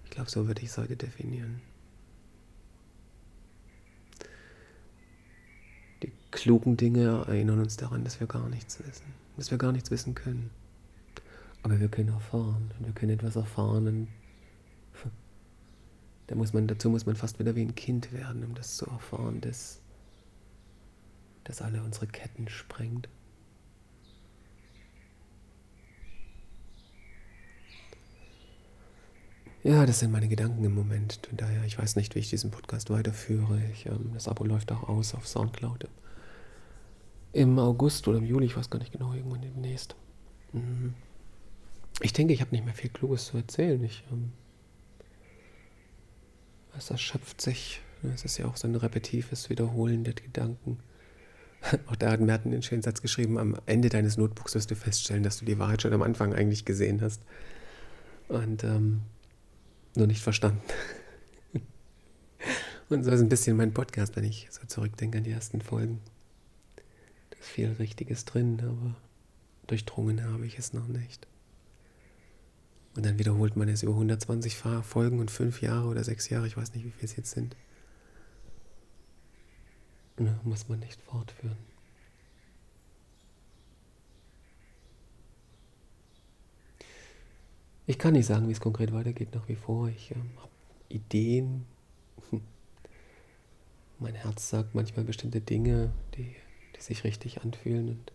A: Ich glaube, so würde ich es heute definieren. Die klugen Dinge erinnern uns daran, dass wir gar nichts wissen, dass wir gar nichts wissen können. Aber wir können erfahren wir können etwas erfahren. Und da muss man, dazu muss man fast wieder wie ein Kind werden, um das zu erfahren, dass, dass alle unsere Ketten sprengt. Ja, das sind meine Gedanken im Moment. Von daher, ich weiß nicht, wie ich diesen Podcast weiterführe. Ich, ähm, das Abo läuft auch aus auf Soundcloud im August oder im Juli, ich weiß gar nicht genau, irgendwann demnächst. Mhm. Ich denke, ich habe nicht mehr viel Kluges zu erzählen. Ich, ähm, es erschöpft sich. Es ist ja auch so ein repetitives Wiederholen der Gedanken. (laughs) Auch da hat Merten den schönen Satz geschrieben, am Ende deines Notebooks wirst du feststellen, dass du die Wahrheit schon am Anfang eigentlich gesehen hast. Und ähm, nur nicht verstanden. (laughs) Und so ist ein bisschen mein Podcast, wenn ich so zurückdenke an die ersten Folgen. Da ist viel Richtiges drin, aber durchdrungen habe ich es noch nicht. Und dann wiederholt man es über 120 Folgen und fünf Jahre oder sechs Jahre, ich weiß nicht, wie viel es jetzt sind. Dann muss man nicht fortführen. Ich kann nicht sagen, wie es konkret weitergeht nach wie vor. Ich ähm, habe Ideen. (laughs) Mein Herz sagt manchmal bestimmte Dinge, die, die sich richtig anfühlen. Und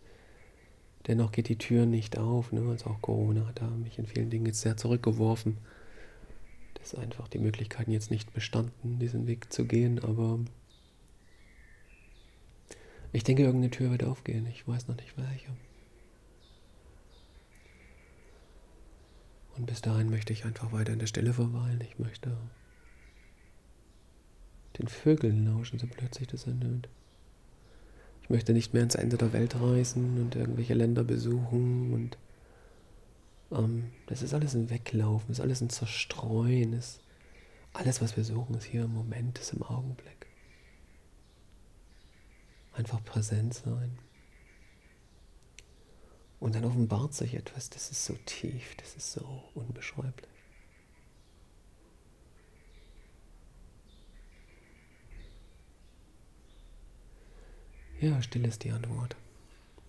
A: dennoch geht die Tür nicht auf. Ne? Also auch Corona hat da mich in vielen Dingen jetzt sehr zurückgeworfen. Das ist einfach die Möglichkeiten jetzt nicht bestanden, diesen Weg zu gehen. Aber ich denke, irgendeine Tür wird aufgehen. Ich weiß noch nicht welche. Und bis dahin möchte ich einfach weiter in der Stille verweilen. Ich möchte den Vögeln lauschen, so plötzlich das ernöht. Ich möchte nicht mehr ins Ende der Welt reisen und irgendwelche Länder besuchen und ähm, das ist alles ein Weglaufen, das ist alles ein Zerstreuen, ist alles, was wir suchen, ist hier im Moment, ist im Augenblick. Einfach präsent sein. Und dann offenbart sich etwas, das ist so tief, das ist so unbeschreiblich. Ja, Stille ist die Antwort.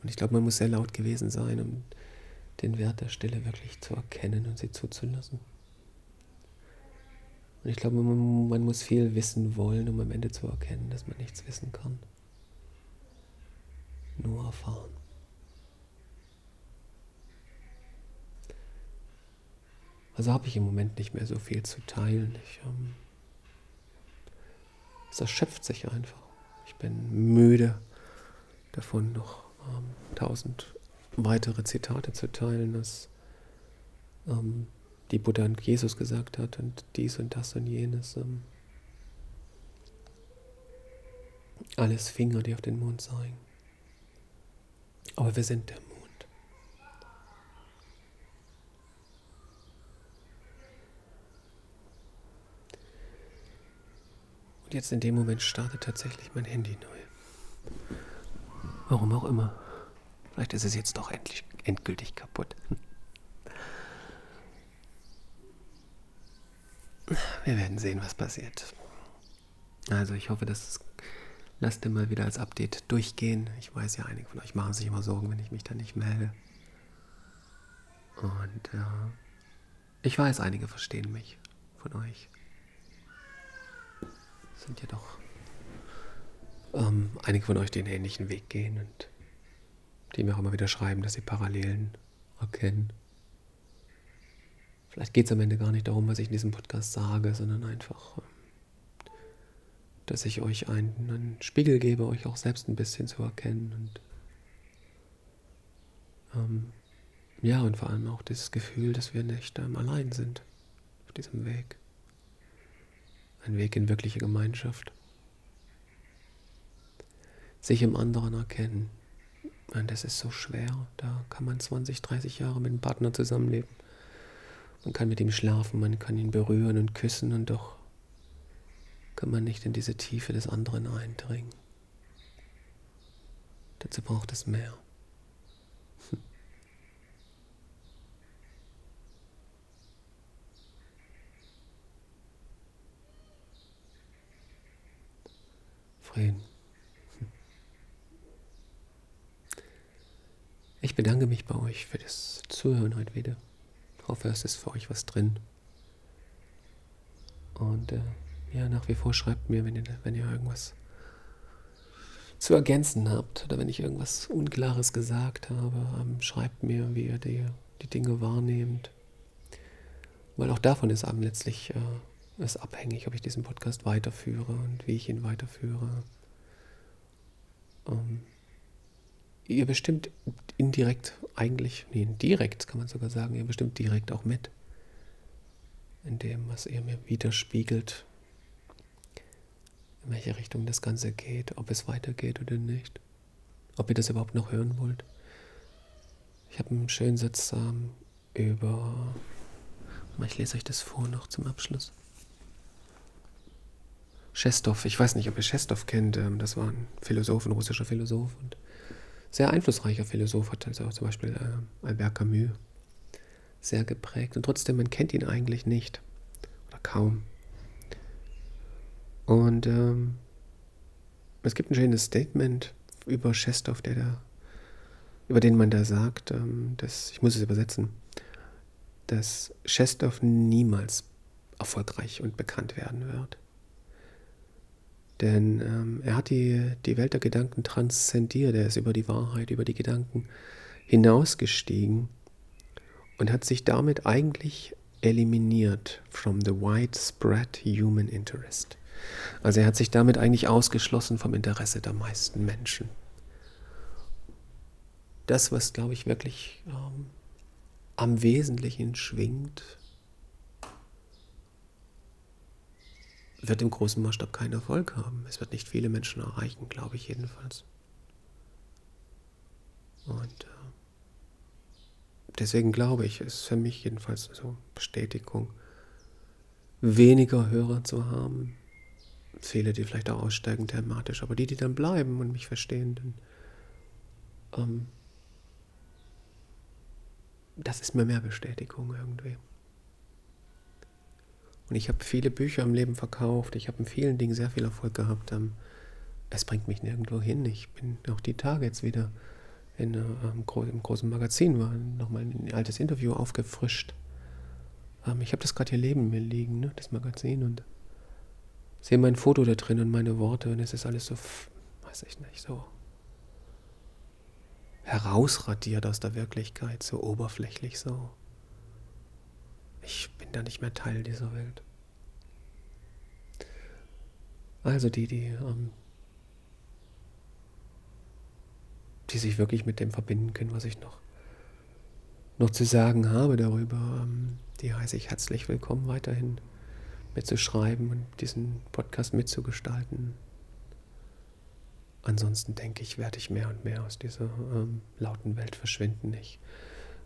A: Und ich glaube, man muss sehr laut gewesen sein, um den Wert der Stille wirklich zu erkennen und sie zuzulassen. Und ich glaube, man, man muss viel wissen wollen, um am Ende zu erkennen, dass man nichts wissen kann. Nur erfahren. Also habe ich im Moment nicht mehr so viel zu teilen. Ich, ähm, es erschöpft sich einfach. Ich bin müde davon, noch ähm, tausend weitere Zitate zu teilen, dass ähm, die Buddha und Jesus gesagt hat und dies und das und jenes. Ähm, alles Finger, die auf den Mond zeigen. Aber wir sind der Mond. jetzt in dem Moment startet tatsächlich mein Handy neu. Warum auch immer. Vielleicht ist es jetzt doch endlich, endgültig kaputt. Wir werden sehen, was passiert. Also ich hoffe, dass lasst mal wieder als Update durchgehen. Ich weiß ja, einige von euch machen sich immer Sorgen, wenn ich mich da nicht melde. Und äh, ich weiß, einige verstehen mich von euch. Sind ja doch ähm, einige von euch, einen ähnlichen Weg gehen und die mir auch immer wieder schreiben, dass sie Parallelen erkennen. Vielleicht geht es am Ende gar nicht darum, was ich in diesem Podcast sage, sondern einfach, ähm, dass ich euch einen, einen Spiegel gebe, euch auch selbst ein bisschen zu erkennen und ähm, ja, und vor allem auch dieses Gefühl, dass wir nicht ähm, allein sind auf diesem Weg. Ein Weg in wirkliche Gemeinschaft. Sich im anderen erkennen. Und das ist so schwer. Da kann man 20, 30 Jahre mit einem Partner zusammenleben. Man kann mit ihm schlafen, man kann ihn berühren und küssen und doch kann man nicht in diese Tiefe des anderen eindringen. Dazu braucht es mehr. Frieden. Ich bedanke mich bei euch für das Zuhören heute wieder. Ich hoffe, es ist für euch was drin. Und äh, ja, nach wie vor schreibt mir, wenn ihr, wenn ihr irgendwas zu ergänzen habt oder wenn ich irgendwas Unklares gesagt habe, ähm, schreibt mir, wie ihr die, die Dinge wahrnehmt. Weil auch davon ist einem letztlich äh, ist abhängig, ob ich diesen Podcast weiterführe und wie ich ihn weiterführe. Ähm, ihr bestimmt indirekt eigentlich, nee, direkt kann man sogar sagen, ihr bestimmt direkt auch mit. In dem, was ihr mir widerspiegelt, in welche Richtung das Ganze geht, ob es weitergeht oder nicht. Ob ihr das überhaupt noch hören wollt. Ich habe einen schönen Satz ähm, über. Ich lese euch das vor noch zum Abschluss. Schestow, ich weiß nicht, ob ihr Schestow kennt, ähm, das war ein Philosoph, ein russischer Philosoph und sehr einflussreicher Philosoph, hat also zum Beispiel äh, Albert Camus sehr geprägt und trotzdem, man kennt ihn eigentlich nicht oder kaum. Und ähm, es gibt ein schönes Statement über Schestow, der da, über den man da sagt, ähm, dass, ich muss es übersetzen, dass Schestow niemals erfolgreich und bekannt werden wird. Denn ähm, er hat die, die Welt der Gedanken transzendiert, er ist über die Wahrheit, über die Gedanken hinausgestiegen und hat sich damit eigentlich eliminiert from the widespread human interest. Also er hat sich damit eigentlich ausgeschlossen vom Interesse der meisten Menschen. Das, was, glaube ich, wirklich ähm, am Wesentlichen schwingt, wird im großen Maßstab keinen Erfolg haben. Es wird nicht viele Menschen erreichen, glaube ich jedenfalls. Und äh, deswegen glaube ich, ist für mich jedenfalls so Bestätigung, weniger Hörer zu haben. Viele, die vielleicht auch aussteigen thematisch, aber die, die dann bleiben und mich verstehen, dann, ähm, das ist mir mehr Bestätigung irgendwie. Und ich habe viele Bücher im Leben verkauft. Ich habe in vielen Dingen sehr viel Erfolg gehabt. Ähm, es bringt mich nirgendwo hin. Ich bin auch die Tage jetzt wieder in, einem äh, im großen Magazin, war nochmal ein altes Interview aufgefrischt. Ähm, ich habe das gerade hier neben mir liegen, ne, das Magazin, und sehe mein Foto da drin und meine Worte. Und es ist alles so, weiß ich nicht, so herausradiert aus der Wirklichkeit, so oberflächlich, so ich bin da nicht mehr Teil dieser Welt. Also die, die, ähm, die sich wirklich mit dem verbinden können, was ich noch, noch zu sagen habe darüber, ähm, die heiße ich herzlich willkommen weiterhin mitzuschreiben und diesen Podcast mitzugestalten. Ansonsten denke ich, werde ich mehr und mehr aus dieser ähm, lauten Welt verschwinden. Ich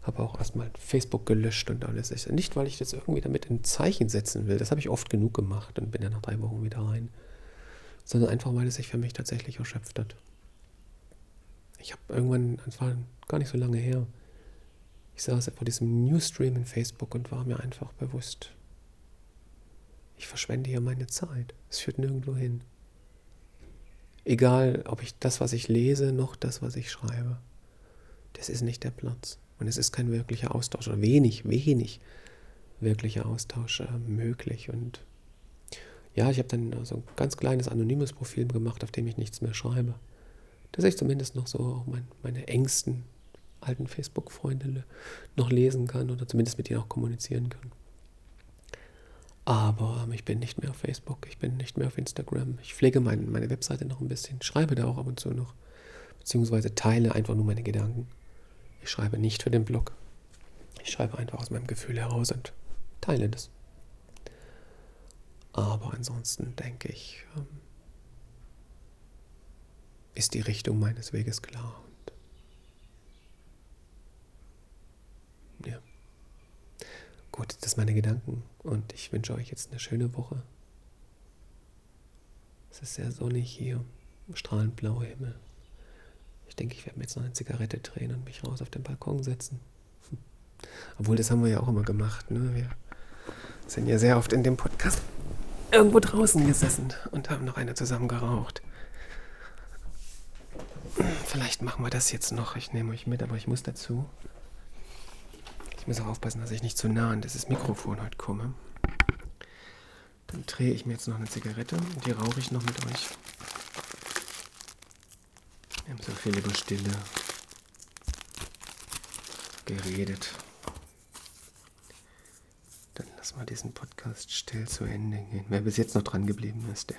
A: habe auch erstmal Facebook gelöscht und alles. Nicht, weil ich das irgendwie damit ein Zeichen setzen will. Das habe ich oft genug gemacht und bin dann nach drei Wochen wieder rein. sondern einfach, weil es sich für mich tatsächlich erschöpft hat. Ich habe irgendwann, es war gar nicht so lange her, ich saß vor diesem Newsstream in Facebook und war mir einfach bewusst, ich verschwende hier meine Zeit. Es führt nirgendwo hin. Egal, ob ich das, was ich lese, noch das, was ich schreibe. Das ist nicht der Platz. Und es ist kein wirklicher Austausch oder wenig, wenig wirklicher Austausch äh, möglich. Und ja, ich habe dann so ein ganz kleines anonymes Profil gemacht, auf dem ich nichts mehr schreibe. Dass ich zumindest noch so auch mein, meine engsten alten Facebook-Freunde noch lesen kann oder zumindest mit ihnen auch kommunizieren kann. Aber ich bin nicht mehr auf Facebook, ich bin nicht mehr auf Instagram. Ich pflege mein, meine Webseite noch ein bisschen, schreibe da auch ab und zu noch, beziehungsweise teile einfach nur meine Gedanken. Ich schreibe nicht für den Blog. Ich schreibe einfach aus meinem Gefühl heraus und teile das. Aber ansonsten denke ich, ähm, ist die Richtung meines Weges klar. Gut, das sind meine Gedanken und ich wünsche euch jetzt eine schöne Woche. Es ist sehr sonnig hier, strahlend blauer Himmel. Ich denke, ich werde mir jetzt noch eine Zigarette drehen und mich raus auf den Balkon setzen. Obwohl, das haben wir ja auch immer gemacht. Ne? Wir sind ja sehr oft in dem Podcast irgendwo draußen gesessen und haben noch eine zusammen geraucht. Vielleicht machen wir das jetzt noch. Ich nehme euch mit, aber ich muss dazu ich muss auch aufpassen, dass ich nicht zu nah an dieses Mikrofon heute komme. Dann drehe ich mir jetzt noch eine Zigarette und die rauche ich noch mit euch. Wir haben so viel über Stille geredet. Dann lass mal diesen Podcast still zu Ende gehen. Wer bis jetzt noch dran geblieben ist, der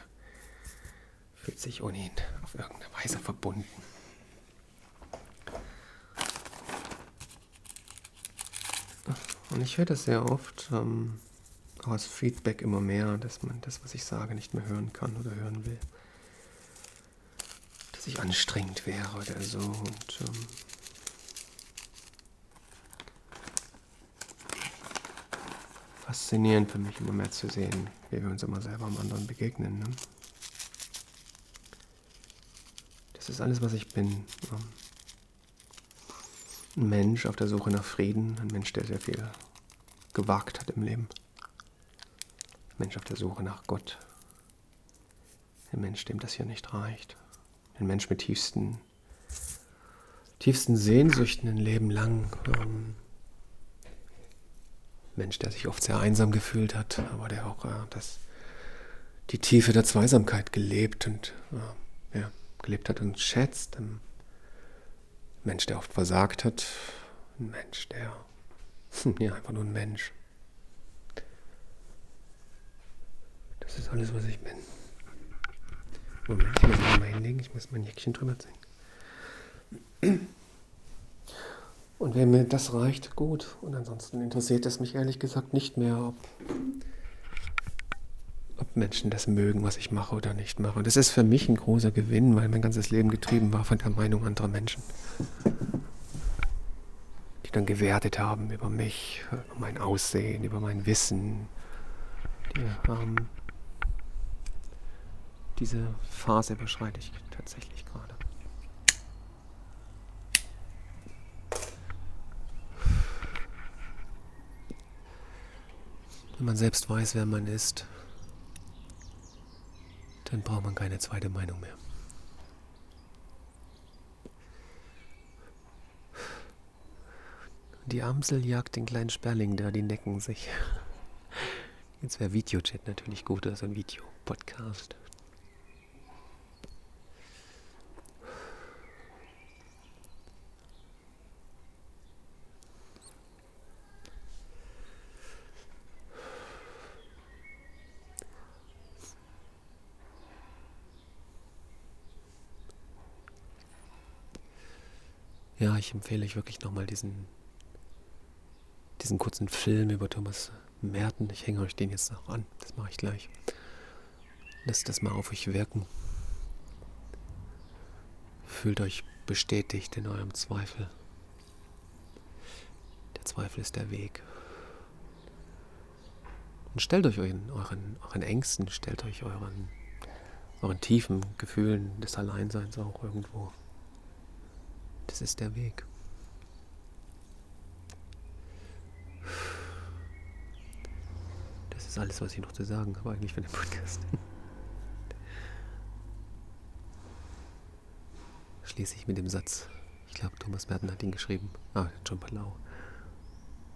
A: fühlt sich ohnehin auf irgendeine Weise verbunden. Und ich höre das sehr oft, ähm, auch als Feedback immer mehr, dass man das, was ich sage, nicht mehr hören kann oder hören will. Ich anstrengend wäre oder so. Und ähm, faszinierend für mich immer mehr zu sehen, wie wir uns immer selber am anderen begegnen. Ne? Das ist alles, was ich bin. Ein Mensch auf der Suche nach Frieden, ein Mensch, der sehr viel gewagt hat im Leben. Ein Mensch auf der Suche nach Gott. Ein Mensch, dem das hier nicht reicht. Ein Mensch mit tiefsten, tiefsten Sehnsüchten ein Leben lang. Ähm, Mensch, der sich oft sehr einsam gefühlt hat, aber der auch äh, das, die Tiefe der Zweisamkeit gelebt und äh, ja, gelebt hat und schätzt. Ein Mensch, der oft versagt hat. Ein Mensch, der Ja, einfach nur ein Mensch. Das ist alles, was ich bin. Moment, ich muss mich mal hinlegen, ich muss mein Jäckchen drüber ziehen. Und wenn mir das reicht, gut. Und ansonsten interessiert es mich ehrlich gesagt nicht mehr, ob, ob Menschen das mögen, was ich mache oder nicht mache. Und das ist für mich ein großer Gewinn, weil mein ganzes Leben getrieben war von der Meinung anderer Menschen die dann gewertet haben über mich, über mein Aussehen, über mein Wissen. Die, ähm, diese Phase beschreite ich tatsächlich gerade. Wenn man selbst weiß, wer man ist, dann braucht man keine zweite Meinung mehr. Die Amsel jagt den kleinen Sperling da, die necken sich. Jetzt wäre Videochat natürlich gut, also ein Videopodcast. Ja, ich empfehle euch wirklich nochmal diesen diesen kurzen Film über Thomas Merten. Ich hänge euch den jetzt noch an. Das mache ich gleich. Lasst das mal auf euch wirken. Fühlt euch bestätigt in eurem Zweifel. Der Zweifel ist der Weg. Und stellt euch euren, euren, euren Ängsten, stellt euch euren, auch in tiefen Gefühlen des Alleinseins auch irgendwo. Das ist der Weg. Das ist alles, was ich noch zu sagen habe eigentlich für den Podcast. Schließe ich mit dem Satz, ich glaube Thomas Merten hat ihn geschrieben, ah, John Palau.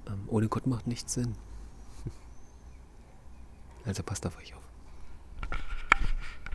A: Ähm, ohne Gott macht nichts Sinn. Also passt auf euch auf.